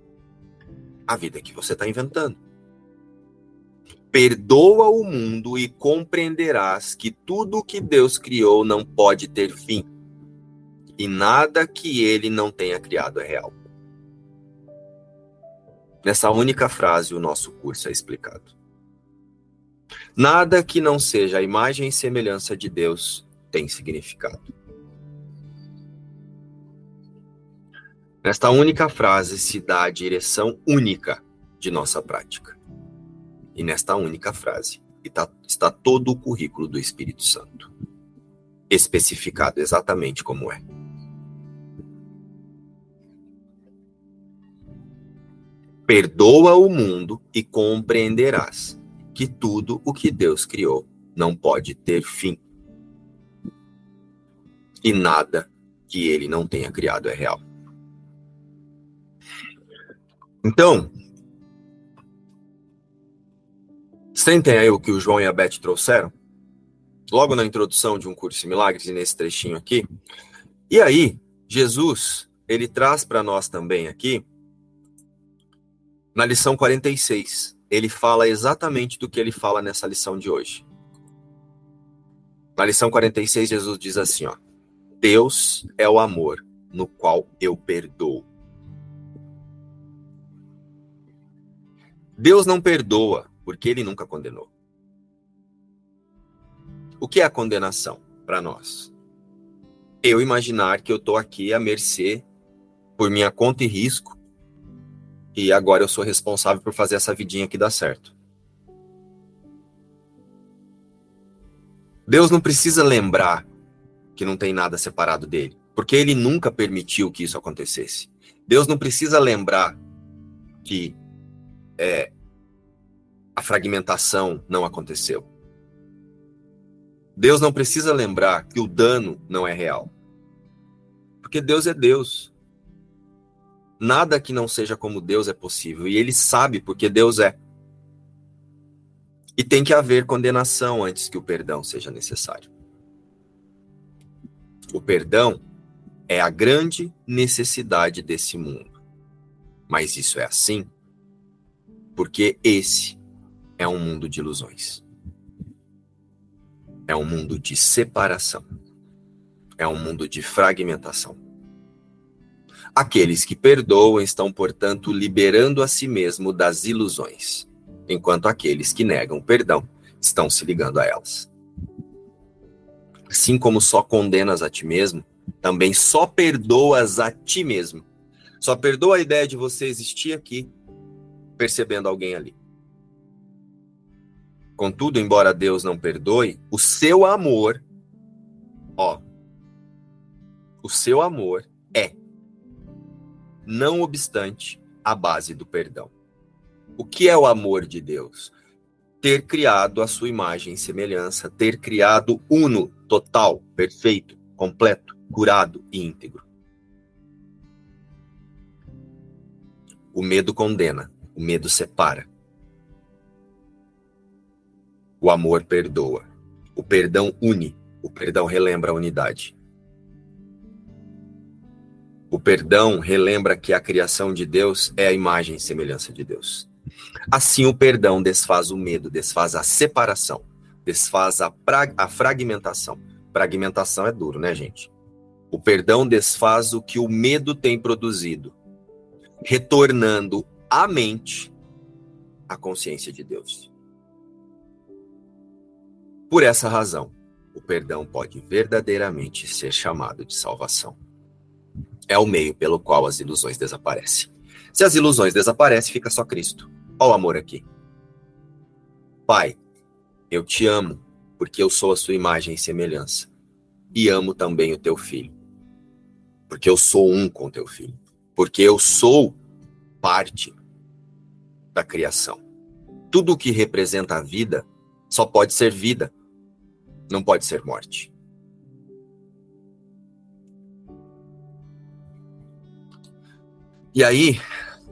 A vida que você está inventando. Perdoa o mundo e compreenderás que tudo o que Deus criou não pode ter fim, e nada que ele não tenha criado é real. Nessa única frase, o nosso curso é explicado. Nada que não seja a imagem e semelhança de Deus tem significado. Nesta única frase se dá a direção única de nossa prática. E nesta única frase está, todo o currículo do Espírito Santo, especificado exatamente como é. Perdoa o mundo e compreenderás que tudo o que Deus criou não pode ter fim. E nada que ele não tenha criado é real. Então, sentem aí o que o João e a Beth trouxeram, logo na introdução de um curso de milagres e nesse trechinho aqui. E aí, Jesus, ele traz para nós também aqui na lição 46, ele fala exatamente do que ele fala nessa lição de hoje. Na lição 46, Jesus diz assim: ó, Deus é o amor no qual eu perdoo. Deus não perdoa porque ele nunca condenou. O que é a condenação para nós? Eu imaginar que eu estou aqui à mercê, por minha conta e risco, e agora eu sou responsável por fazer essa vidinha aqui dar certo. Deus não precisa lembrar que não tem nada separado dele, porque ele nunca permitiu que isso acontecesse. Deus não precisa lembrar que é, a fragmentação não aconteceu. Deus não precisa lembrar que o dano não é real. Porque Deus é Deus. Nada que não seja como Deus é possível. E ele sabe porque Deus é. E tem que haver condenação antes que o perdão seja necessário. O perdão é a grande necessidade desse mundo. Mas isso é assim porque esse é um mundo de ilusões. É um mundo de separação. É um mundo de fragmentação. Aqueles que perdoam estão, portanto, liberando a si mesmo das ilusões, enquanto aqueles que negam perdão estão se ligando a elas. Assim como só condenas a ti mesmo, também só perdoas a ti mesmo. Só perdoa a ideia de você existir aqui, percebendo alguém ali. Contudo, embora Deus não perdoe, o seu amor, ó, o seu amor é não obstante a base do perdão. O que é o amor de Deus? Ter criado a sua imagem e semelhança, ter criado uno, total, perfeito, completo, curado e íntegro. O medo condena, o medo separa. O amor perdoa. O perdão une. O perdão relembra a unidade. O perdão relembra que a criação de Deus é a imagem e semelhança de Deus. Assim, o perdão desfaz o medo, desfaz a separação, desfaz a, a fragmentação. Fragmentação é duro, né, gente? O perdão desfaz o que o medo tem produzido, retornando à mente a consciência de Deus. Por essa razão, o perdão pode verdadeiramente ser chamado de salvação é o meio pelo qual as ilusões desaparecem. Se as ilusões desaparecem, fica só Cristo. Olha o amor aqui. Pai, eu te amo porque eu sou a sua imagem e semelhança. E amo também o teu filho. Porque eu sou um com teu filho. Porque eu sou parte da criação. Tudo o que representa a vida só pode ser vida, não pode ser morte. E aí,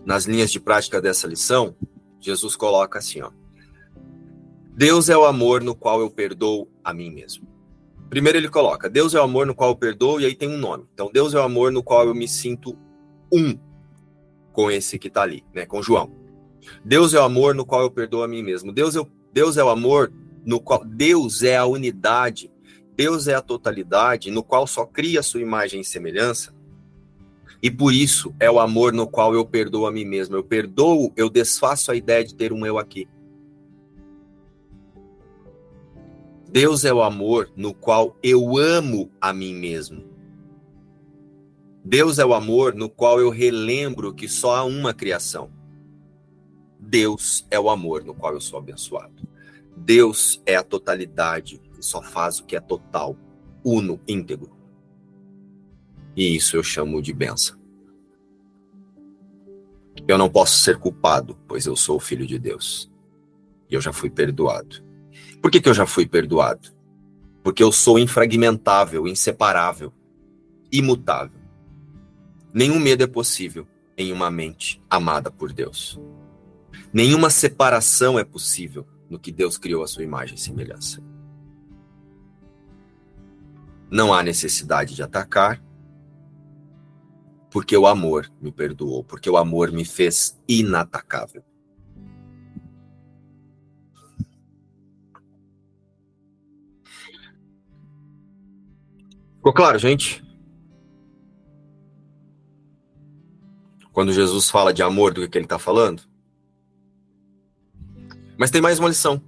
nas linhas de prática dessa lição, Jesus coloca assim, ó: Deus é o amor no qual eu perdoo a mim mesmo. Primeiro ele coloca: Deus é o amor no qual eu perdoo e aí tem um nome. Então Deus é o amor no qual eu me sinto um com esse que está ali, né, com João. Deus é o amor no qual eu perdoo a mim mesmo. Deus é, Deus é o amor no qual Deus é a unidade, Deus é a totalidade, no qual só cria sua imagem e semelhança. E por isso é o amor no qual eu perdoo a mim mesmo. Eu perdoo, eu desfaço a ideia de ter um eu aqui. Deus é o amor no qual eu amo a mim mesmo. Deus é o amor no qual eu relembro que só há uma criação. Deus é o amor no qual eu sou abençoado. Deus é a totalidade que só faz o que é total, uno, íntegro. E isso eu chamo de benção. Eu não posso ser culpado, pois eu sou filho de Deus. E eu já fui perdoado. Por que, que eu já fui perdoado? Porque eu sou infragmentável, inseparável, imutável. Nenhum medo é possível em uma mente amada por Deus. Nenhuma separação é possível no que Deus criou a sua imagem e semelhança. Não há necessidade de atacar, porque o amor me perdoou, porque o amor me fez inatacável. Ficou claro, gente? Quando Jesus fala de amor, do que ele está falando? Mas tem mais uma lição.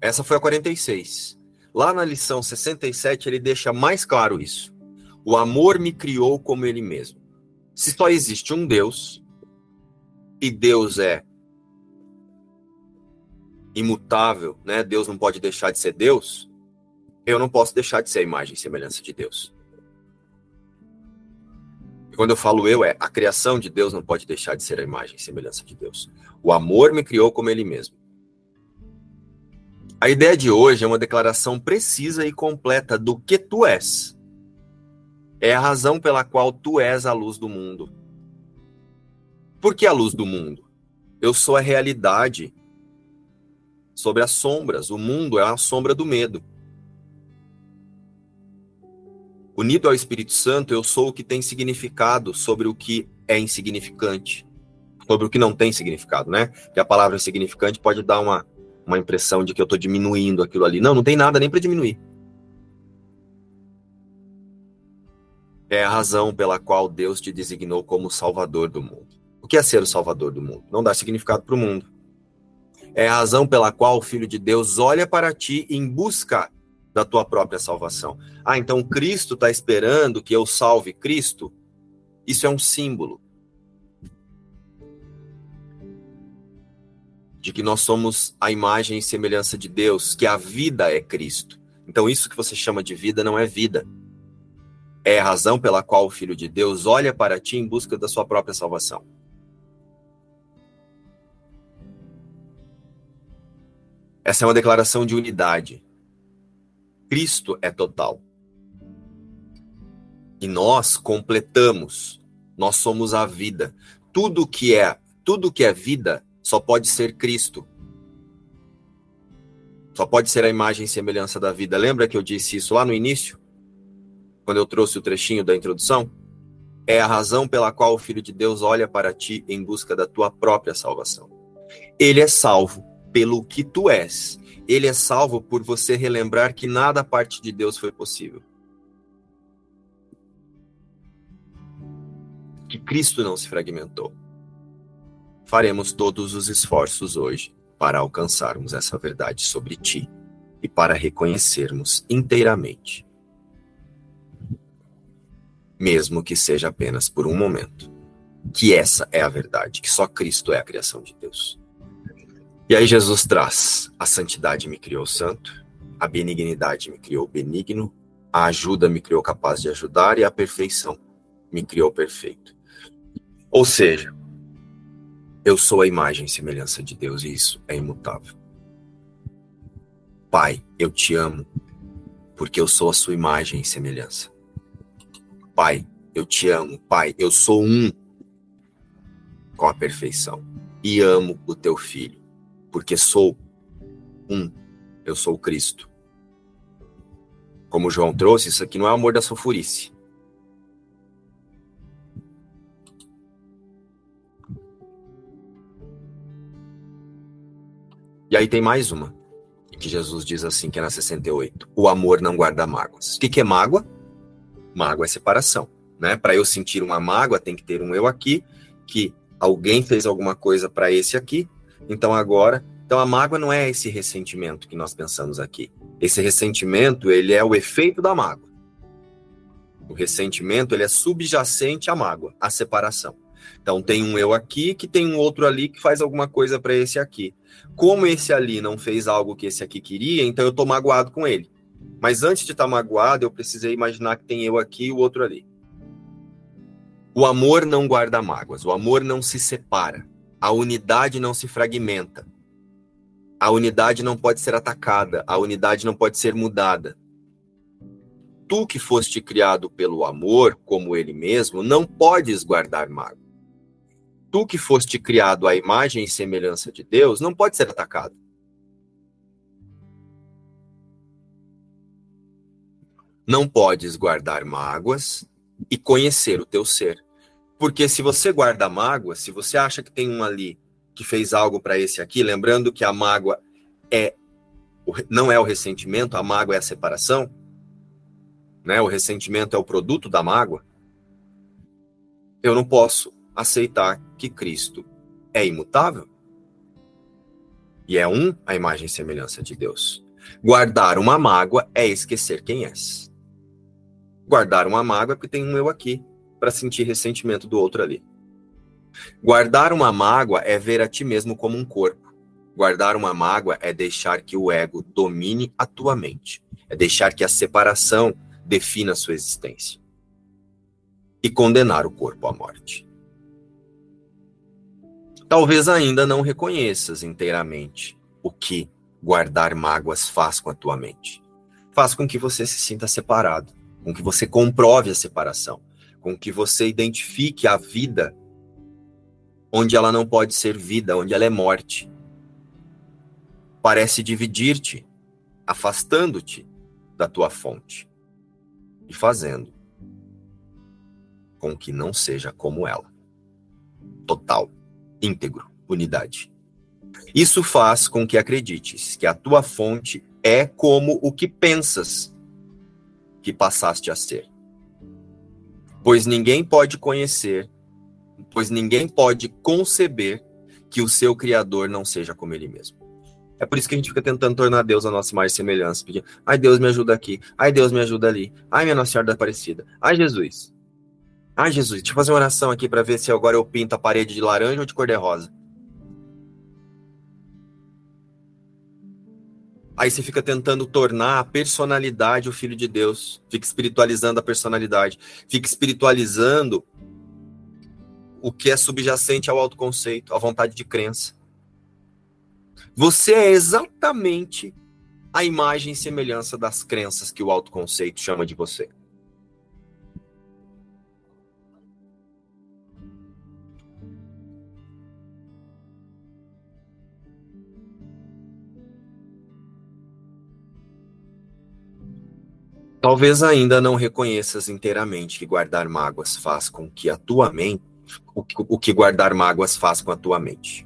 Essa foi a 46. Lá na lição 67, ele deixa mais claro isso. O amor me criou como ele mesmo. Se só existe um Deus, e Deus é imutável, né? Deus não pode deixar de ser Deus. Eu não posso deixar de ser a imagem e semelhança de Deus. E quando eu falo eu, é a criação de Deus não pode deixar de ser a imagem e semelhança de Deus. O amor me criou como ele mesmo. A ideia de hoje é uma declaração precisa e completa do que tu és. É a razão pela qual tu és a luz do mundo. Por que a luz do mundo? Eu sou a realidade sobre as sombras. O mundo é a sombra do medo. Unido ao Espírito Santo, eu sou o que tem significado sobre o que é insignificante, sobre o que não tem significado, né? Que a palavra insignificante pode dar uma, uma impressão de que eu estou diminuindo aquilo ali. Não, não tem nada nem para diminuir. É a razão pela qual Deus te designou como Salvador do mundo. O que é ser o Salvador do mundo? Não dá significado para o mundo. É a razão pela qual o Filho de Deus olha para ti em busca da tua própria salvação. Ah, então Cristo está esperando que eu salve Cristo? Isso é um símbolo de que nós somos a imagem e semelhança de Deus, que a vida é Cristo. Então, isso que você chama de vida não é vida. É a razão pela qual o Filho de Deus olha para ti em busca da sua própria salvação. Essa é uma declaração de unidade. Cristo é total. E nós completamos. Nós somos a vida. Tudo que é, tudo que é vida só pode ser Cristo. Só pode ser a imagem e semelhança da vida. Lembra que eu disse isso lá no início? Quando eu trouxe o trechinho da introdução? É a razão pela qual o Filho de Deus olha para ti em busca da tua própria salvação. Ele é salvo pelo que tu és. Ele é salvo por você relembrar que nada a parte de Deus foi possível. Que Cristo não se fragmentou. Faremos todos os esforços hoje para alcançarmos essa verdade sobre ti e para reconhecermos inteiramente, mesmo que seja apenas por um momento, que essa é a verdade, que só Cristo é a criação de Deus. E aí Jesus traz: a santidade me criou santo, a benignidade me criou benigno, a ajuda me criou capaz de ajudar e a perfeição me criou perfeito. Ou seja, eu sou a imagem e semelhança de Deus e isso é imutável. Pai, eu te amo porque eu sou a sua imagem e semelhança. Pai, eu te amo. Pai, eu sou um com a perfeição e amo o teu filho porque sou um. Eu sou Cristo. Como João trouxe, isso aqui não é amor da sulfurice. E aí tem mais uma, que Jesus diz assim, que é na 68. O amor não guarda mágoas. O que, que é mágoa? Mágoa é separação. Né? Para eu sentir uma mágoa, tem que ter um eu aqui, que alguém fez alguma coisa para esse aqui, então agora, então a mágoa não é esse ressentimento que nós pensamos aqui. Esse ressentimento, ele é o efeito da mágoa. O ressentimento, ele é subjacente à mágoa, à separação. Então tem um eu aqui que tem um outro ali que faz alguma coisa para esse aqui. Como esse ali não fez algo que esse aqui queria, então eu tô magoado com ele. Mas antes de estar tá magoado, eu precisei imaginar que tem eu aqui e o outro ali. O amor não guarda mágoas, o amor não se separa. A unidade não se fragmenta. A unidade não pode ser atacada, a unidade não pode ser mudada. Tu que foste criado pelo amor, como ele mesmo, não podes guardar mágoa. Tu que foste criado à imagem e semelhança de Deus, não pode ser atacado. Não podes guardar mágoas e conhecer o teu ser. Porque se você guarda mágoa, se você acha que tem um ali que fez algo para esse aqui, lembrando que a mágoa é não é o ressentimento, a mágoa é a separação, né? O ressentimento é o produto da mágoa. Eu não posso aceitar que Cristo é imutável e é um a imagem e semelhança de Deus. Guardar uma mágoa é esquecer quem és. Guardar uma mágoa é porque tem um eu aqui para sentir ressentimento do outro ali. Guardar uma mágoa é ver a ti mesmo como um corpo. Guardar uma mágoa é deixar que o ego domine a tua mente. É deixar que a separação defina a sua existência. E condenar o corpo à morte. Talvez ainda não reconheças inteiramente o que guardar mágoas faz com a tua mente. Faz com que você se sinta separado, com que você comprove a separação, com que você identifique a vida onde ela não pode ser vida, onde ela é morte. Parece dividir-te, afastando-te da tua fonte e fazendo com que não seja como ela. Total, íntegro, unidade. Isso faz com que acredites que a tua fonte é como o que pensas que passaste a ser. Pois ninguém pode conhecer, pois ninguém pode conceber que o seu Criador não seja como ele mesmo. É por isso que a gente fica tentando tornar Deus a nossa mais semelhança. Pedindo, ai, Deus me ajuda aqui. Ai, Deus me ajuda ali. Ai, minha Nossa Senhora da Aparecida. Ai, Jesus. Ai, Jesus, deixa eu fazer uma oração aqui para ver se agora eu pinto a parede de laranja ou de cor de rosa. Aí você fica tentando tornar a personalidade o filho de Deus, fica espiritualizando a personalidade, fica espiritualizando o que é subjacente ao autoconceito, à vontade de crença. Você é exatamente a imagem e semelhança das crenças que o autoconceito chama de você. Talvez ainda não reconheças inteiramente que guardar mágoas faz com que a tua mente, o o que guardar mágoas faz com a tua mente.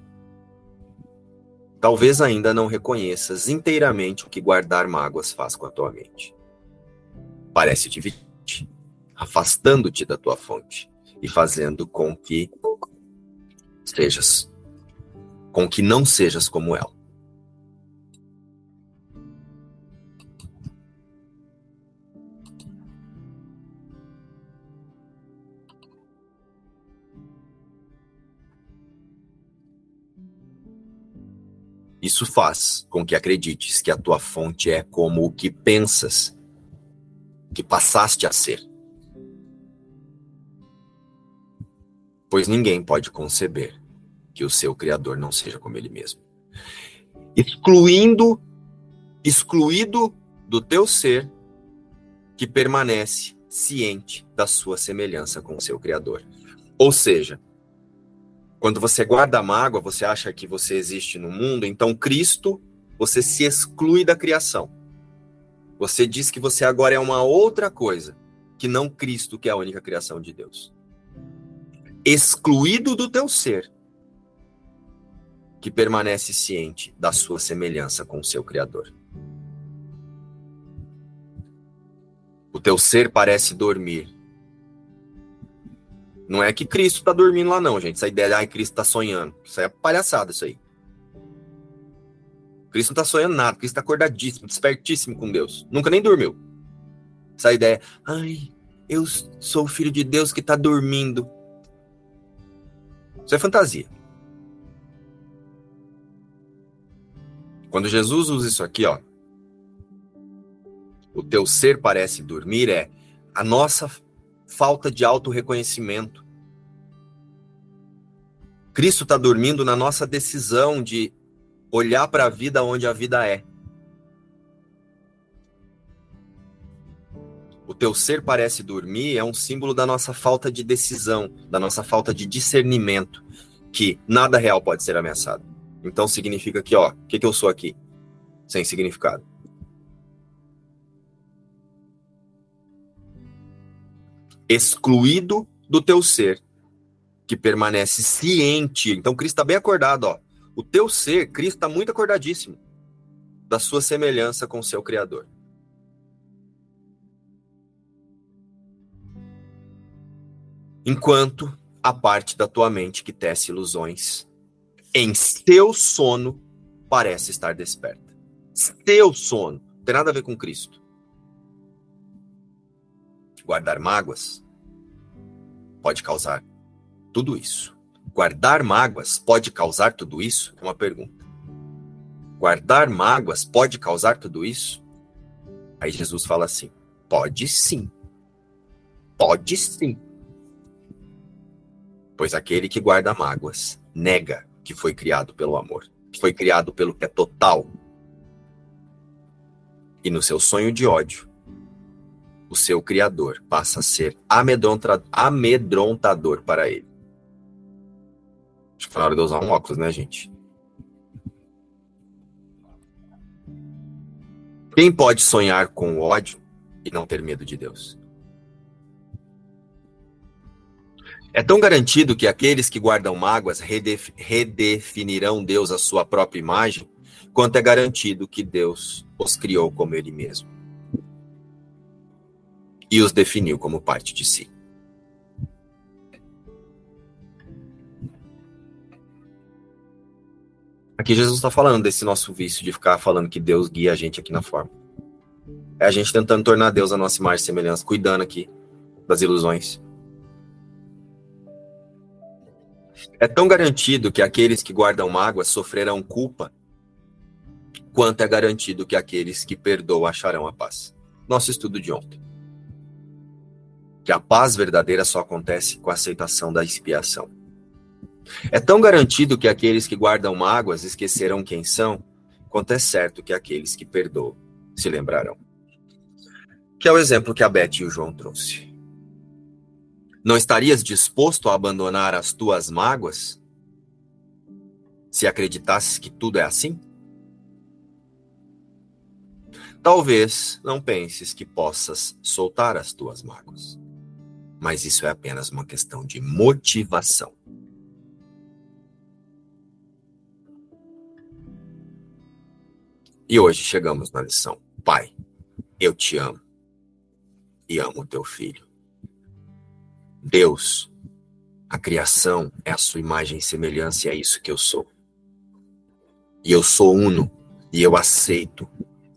Talvez ainda não reconheças inteiramente o que guardar mágoas faz com a tua mente. Parece dividir, afastando-te da tua fonte e fazendo com que sejas, com que não sejas como ela. Isso faz com que acredites que a tua fonte é como o que pensas que passaste a ser. Pois ninguém pode conceber que o seu criador não seja como ele mesmo. Excluindo excluído do teu ser que permanece ciente da sua semelhança com o seu criador. Ou seja, quando você guarda a mágoa, você acha que você existe no mundo, então Cristo, você se exclui da criação. Você diz que você agora é uma outra coisa, que não Cristo, que é a única criação de Deus. Excluído do teu ser, que permanece ciente da sua semelhança com o seu Criador. O teu ser parece dormir, não é que Cristo está dormindo lá, não, gente. Essa ideia de ah, Cristo está sonhando. Isso é palhaçada, isso aí. Cristo não está sonhando nada. Cristo está acordadíssimo, despertíssimo com Deus. Nunca nem dormiu. Essa ideia, ai, eu sou o filho de Deus que está dormindo. Isso é fantasia. Quando Jesus usa isso aqui, ó, o teu ser parece dormir, é a nossa falta de autorreconhecimento. Cristo está dormindo na nossa decisão de olhar para a vida onde a vida é. O teu ser parece dormir é um símbolo da nossa falta de decisão, da nossa falta de discernimento, que nada real pode ser ameaçado. Então significa que, ó, o que, que eu sou aqui? Sem significado. Excluído do teu ser, que permanece ciente. Então, Cristo está bem acordado, ó. O teu ser, Cristo está muito acordadíssimo da sua semelhança com o seu Criador. Enquanto a parte da tua mente que tece ilusões, em seu sono, parece estar desperta. Seu sono. Não tem nada a ver com Cristo guardar mágoas, pode causar tudo isso. Guardar mágoas pode causar tudo isso? É uma pergunta. Guardar mágoas pode causar tudo isso? Aí Jesus fala assim: pode sim. Pode sim. Pois aquele que guarda mágoas nega que foi criado pelo amor, que foi criado pelo que é total. E no seu sonho de ódio, o seu criador passa a ser amedrontador para ele. Acho que hora de usar um óculos, né, gente? Quem pode sonhar com ódio e não ter medo de Deus? É tão garantido que aqueles que guardam mágoas redef redefinirão Deus à sua própria imagem, quanto é garantido que Deus os criou como Ele mesmo e os definiu como parte de si. Aqui Jesus está falando desse nosso vício de ficar falando que Deus guia a gente aqui na forma. É a gente tentando tornar Deus a nossa imagem e semelhança, cuidando aqui das ilusões. É tão garantido que aqueles que guardam mágoas sofrerão culpa, quanto é garantido que aqueles que perdoam acharão a paz. Nosso estudo de ontem. Que a paz verdadeira só acontece com a aceitação da expiação. É tão garantido que aqueles que guardam mágoas esquecerão quem são, quanto é certo que aqueles que perdoam se lembrarão. Que é o exemplo que a Beth e o João trouxe. Não estarias disposto a abandonar as tuas mágoas se acreditasses que tudo é assim? Talvez não penses que possas soltar as tuas mágoas, mas isso é apenas uma questão de motivação. E hoje chegamos na lição: Pai, eu te amo e amo o teu filho. Deus, a criação é a sua imagem e semelhança e é isso que eu sou. E eu sou uno, e eu aceito,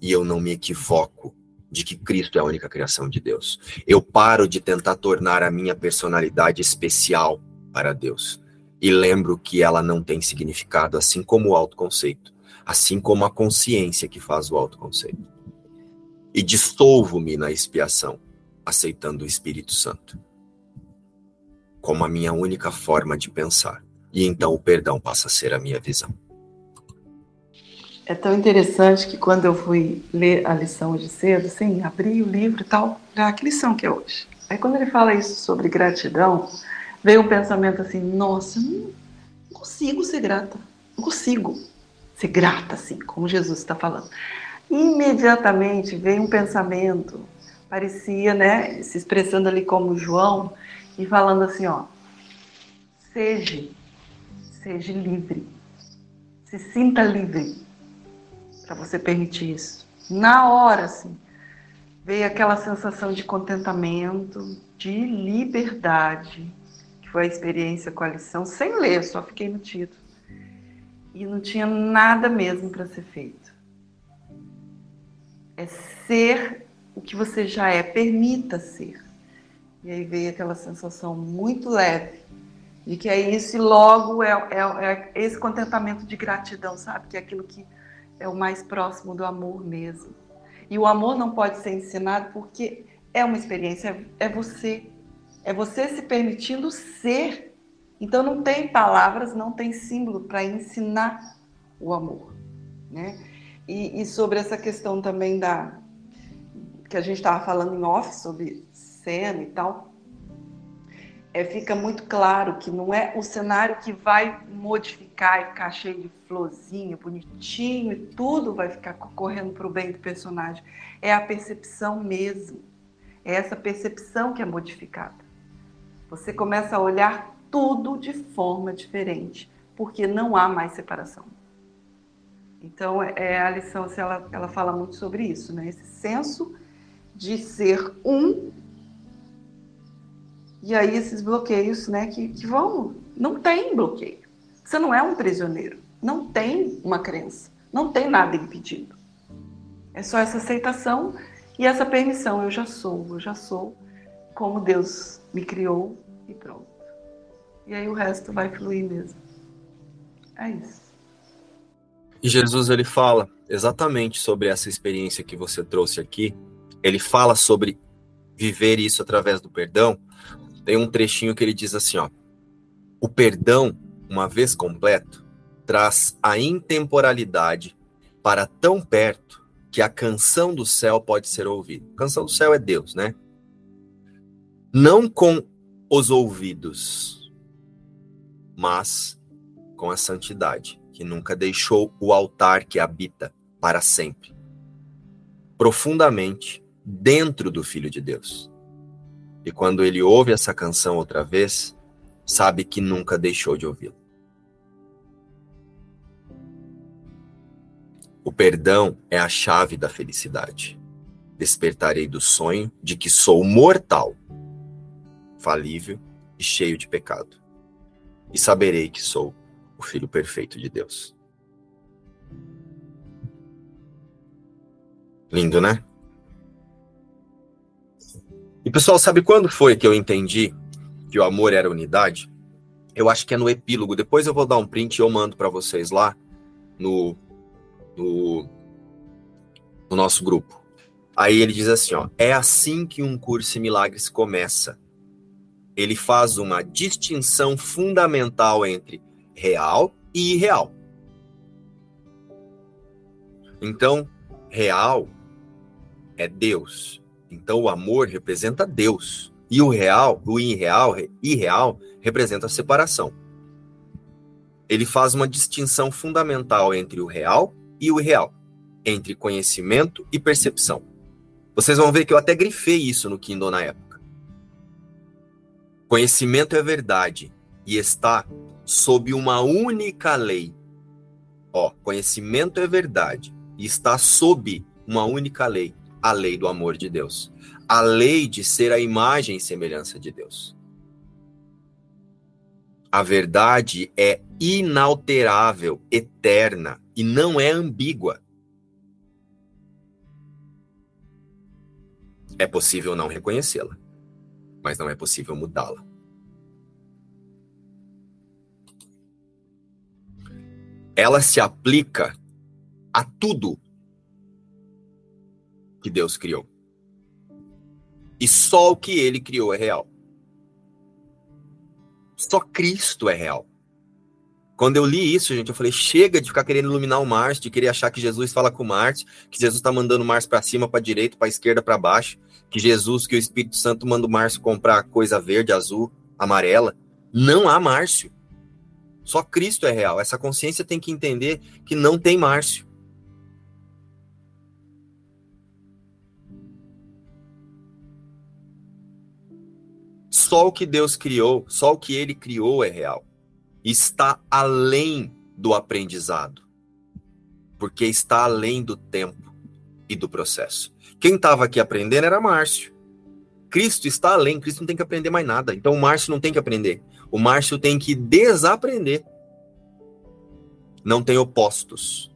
e eu não me equivoco de que Cristo é a única criação de Deus. Eu paro de tentar tornar a minha personalidade especial para Deus. E lembro que ela não tem significado, assim como o autoconceito, assim como a consciência que faz o autoconceito. E dissolvo-me na expiação, aceitando o Espírito Santo como a minha única forma de pensar. E então o perdão passa a ser a minha visão. É tão interessante que quando eu fui ler a lição hoje cedo, assim, abri o livro e tal, ah, que lição que é hoje? Aí quando ele fala isso sobre gratidão, veio um pensamento assim, nossa, não consigo ser grata, não consigo ser grata assim, como Jesus está falando. Imediatamente veio um pensamento, parecia, né, se expressando ali como João, e falando assim, ó, seja, seja livre, se sinta livre para você permitir isso. Na hora, assim, veio aquela sensação de contentamento, de liberdade, que foi a experiência com a lição, sem ler, só fiquei no título. E não tinha nada mesmo para ser feito. É ser o que você já é, permita ser. E aí veio aquela sensação muito leve de que é isso e logo é, é, é, esse contentamento de gratidão, sabe? Que é aquilo que é o mais próximo do amor mesmo. E o amor não pode ser ensinado porque é uma experiência, é você. É você se permitindo ser. Então não tem palavras, não tem símbolo para ensinar o amor, né? E, e sobre essa questão também da que a gente estava falando em off sobre cena e tal, é, fica muito claro que não é o cenário que vai modificar e ficar cheio de florzinha, bonitinho e tudo vai ficar correndo para o bem do personagem. É a percepção mesmo. É essa percepção que é modificada. Você começa a olhar tudo de forma diferente, porque não há mais separação. Então, é a lição, ela, ela fala muito sobre isso, né? Esse senso de ser um e aí esses bloqueios, né, que, que vão. Não tem bloqueio. Você não é um prisioneiro. Não tem uma crença. Não tem nada impedido. É só essa aceitação e essa permissão. Eu já sou, eu já sou como Deus me criou e pronto. E aí o resto vai fluir mesmo. É isso. E Jesus ele fala exatamente sobre essa experiência que você trouxe aqui. Ele fala sobre viver isso através do perdão. Tem um trechinho que ele diz assim, ó: O perdão, uma vez completo, traz a intemporalidade para tão perto que a canção do céu pode ser ouvida. A canção do céu é Deus, né? Não com os ouvidos, mas com a santidade, que nunca deixou o altar que habita para sempre, profundamente dentro do Filho de Deus. E quando ele ouve essa canção outra vez, sabe que nunca deixou de ouvi-la. O perdão é a chave da felicidade. Despertarei do sonho de que sou mortal, falível e cheio de pecado. E saberei que sou o filho perfeito de Deus. Lindo, né? Pessoal, sabe quando foi que eu entendi que o amor era unidade? Eu acho que é no epílogo. Depois eu vou dar um print e eu mando para vocês lá no, no, no nosso grupo. Aí ele diz assim, ó, é assim que um curso em milagres começa. Ele faz uma distinção fundamental entre real e irreal. Então, real é Deus. Então, o amor representa Deus. E o real, o irreal, irreal representa a separação. Ele faz uma distinção fundamental entre o real e o irreal, entre conhecimento e percepção. Vocês vão ver que eu até grifei isso no Kindle na época. Conhecimento é verdade e está sob uma única lei. Ó, conhecimento é verdade e está sob uma única lei, a lei do amor de Deus, a lei de ser a imagem e semelhança de Deus. A verdade é inalterável, eterna e não é ambígua. É possível não reconhecê-la, mas não é possível mudá-la. ela se aplica a tudo que Deus criou. E só o que ele criou é real. Só Cristo é real. Quando eu li isso, gente, eu falei: chega de ficar querendo iluminar o Márcio, de querer achar que Jesus fala com Márcio, que Jesus está mandando o Márcio para cima, para direita, para esquerda, para baixo, que Jesus, que o Espírito Santo manda o Márcio comprar coisa verde, azul, amarela. Não há Márcio. Só Cristo é real. Essa consciência tem que entender que não tem Márcio. Só o que Deus criou, só o que ele criou é real. Está além do aprendizado. Porque está além do tempo e do processo. Quem estava aqui aprendendo era Márcio. Cristo está além, Cristo não tem que aprender mais nada. Então o Márcio não tem que aprender. O Márcio tem que desaprender. Não tem opostos.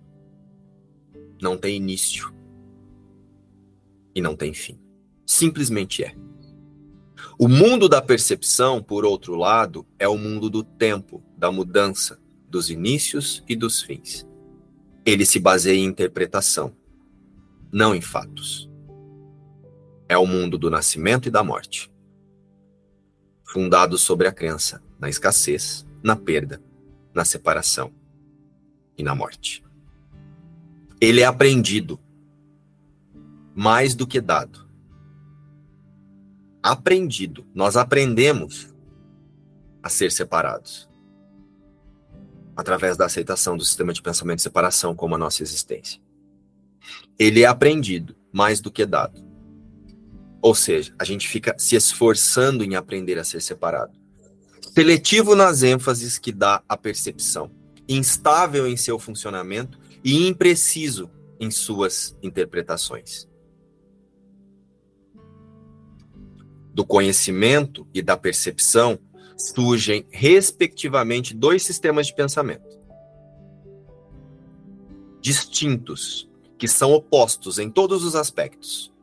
Não tem início. E não tem fim. Simplesmente é. O mundo da percepção, por outro lado, é o mundo do tempo, da mudança, dos inícios e dos fins. Ele se baseia em interpretação, não em fatos. É o mundo do nascimento e da morte, fundado sobre a crença na escassez, na perda, na separação e na morte. Ele é aprendido mais do que dado. Aprendido. Nós aprendemos a ser separados através da aceitação do sistema de pensamento de separação como a nossa existência. Ele é aprendido mais do que dado. Ou seja, a gente fica se esforçando em aprender a ser separado seletivo nas ênfases que dá a percepção, instável em seu funcionamento e impreciso em suas interpretações. Do conhecimento e da percepção surgem, respectivamente, dois sistemas de pensamento distintos, que são opostos em todos os aspectos.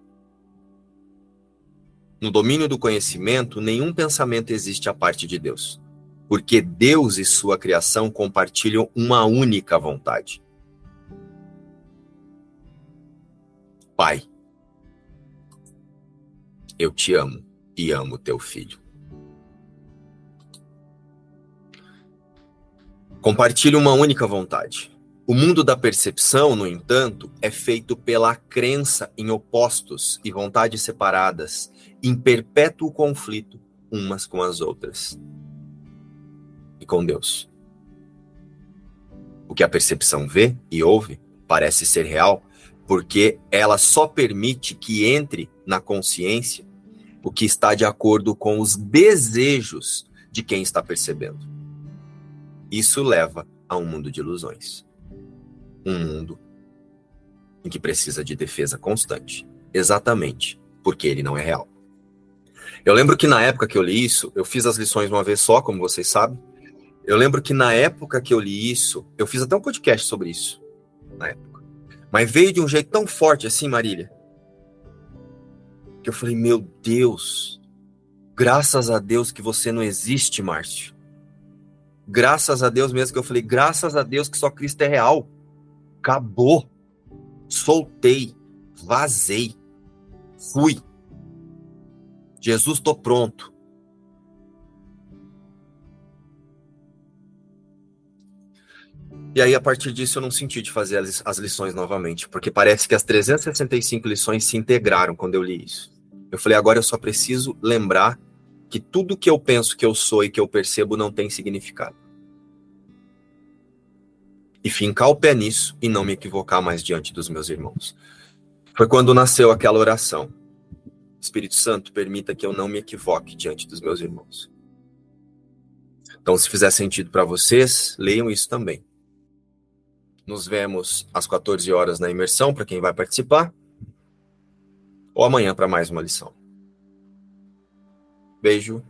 No domínio do conhecimento, nenhum pensamento existe à parte de Deus. porque Deus e sua criação compartilham uma única vontade. Pai, eu te amo e amo teu filho. Compartilhe uma única vontade. O mundo da percepção, no entanto, é feito pela crença em opostos e vontades separadas, em perpétuo conflito umas com as outras e com Deus. O que a percepção vê e ouve parece ser real, porque ela só permite que entre na consciência o que está de acordo com os desejos de quem está percebendo. Isso leva a um mundo de ilusões. Um mundo em que precisa de defesa constante, exatamente porque ele não é real. Eu lembro que na época que eu li isso, eu fiz as lições uma vez só, como vocês sabem. Eu lembro que na época que eu li isso, eu fiz até um podcast sobre isso, na época. Mas veio de um jeito tão forte assim, Marília, que eu falei, meu Deus, graças a Deus que você não existe, Márcio. Graças a Deus mesmo que eu falei, graças a Deus que só Cristo é real. Acabou. Soltei, vazei, fui. Jesus, estou pronto. E aí, a partir disso, eu não senti de fazer as lições novamente, porque parece que as 365 lições se integraram quando eu li isso. Eu falei, agora eu só preciso lembrar que tudo que eu penso que eu sou e que eu percebo não tem significado. E fincar o pé nisso e não me equivocar mais diante dos meus irmãos. Foi quando nasceu aquela oração. Espírito Santo, permita que eu não me equivoque diante dos meus irmãos. Então, se fizer sentido para vocês, leiam isso também. Nos vemos às 14 horas na imersão, para quem vai participar, ou amanhã para mais uma lição. Beijo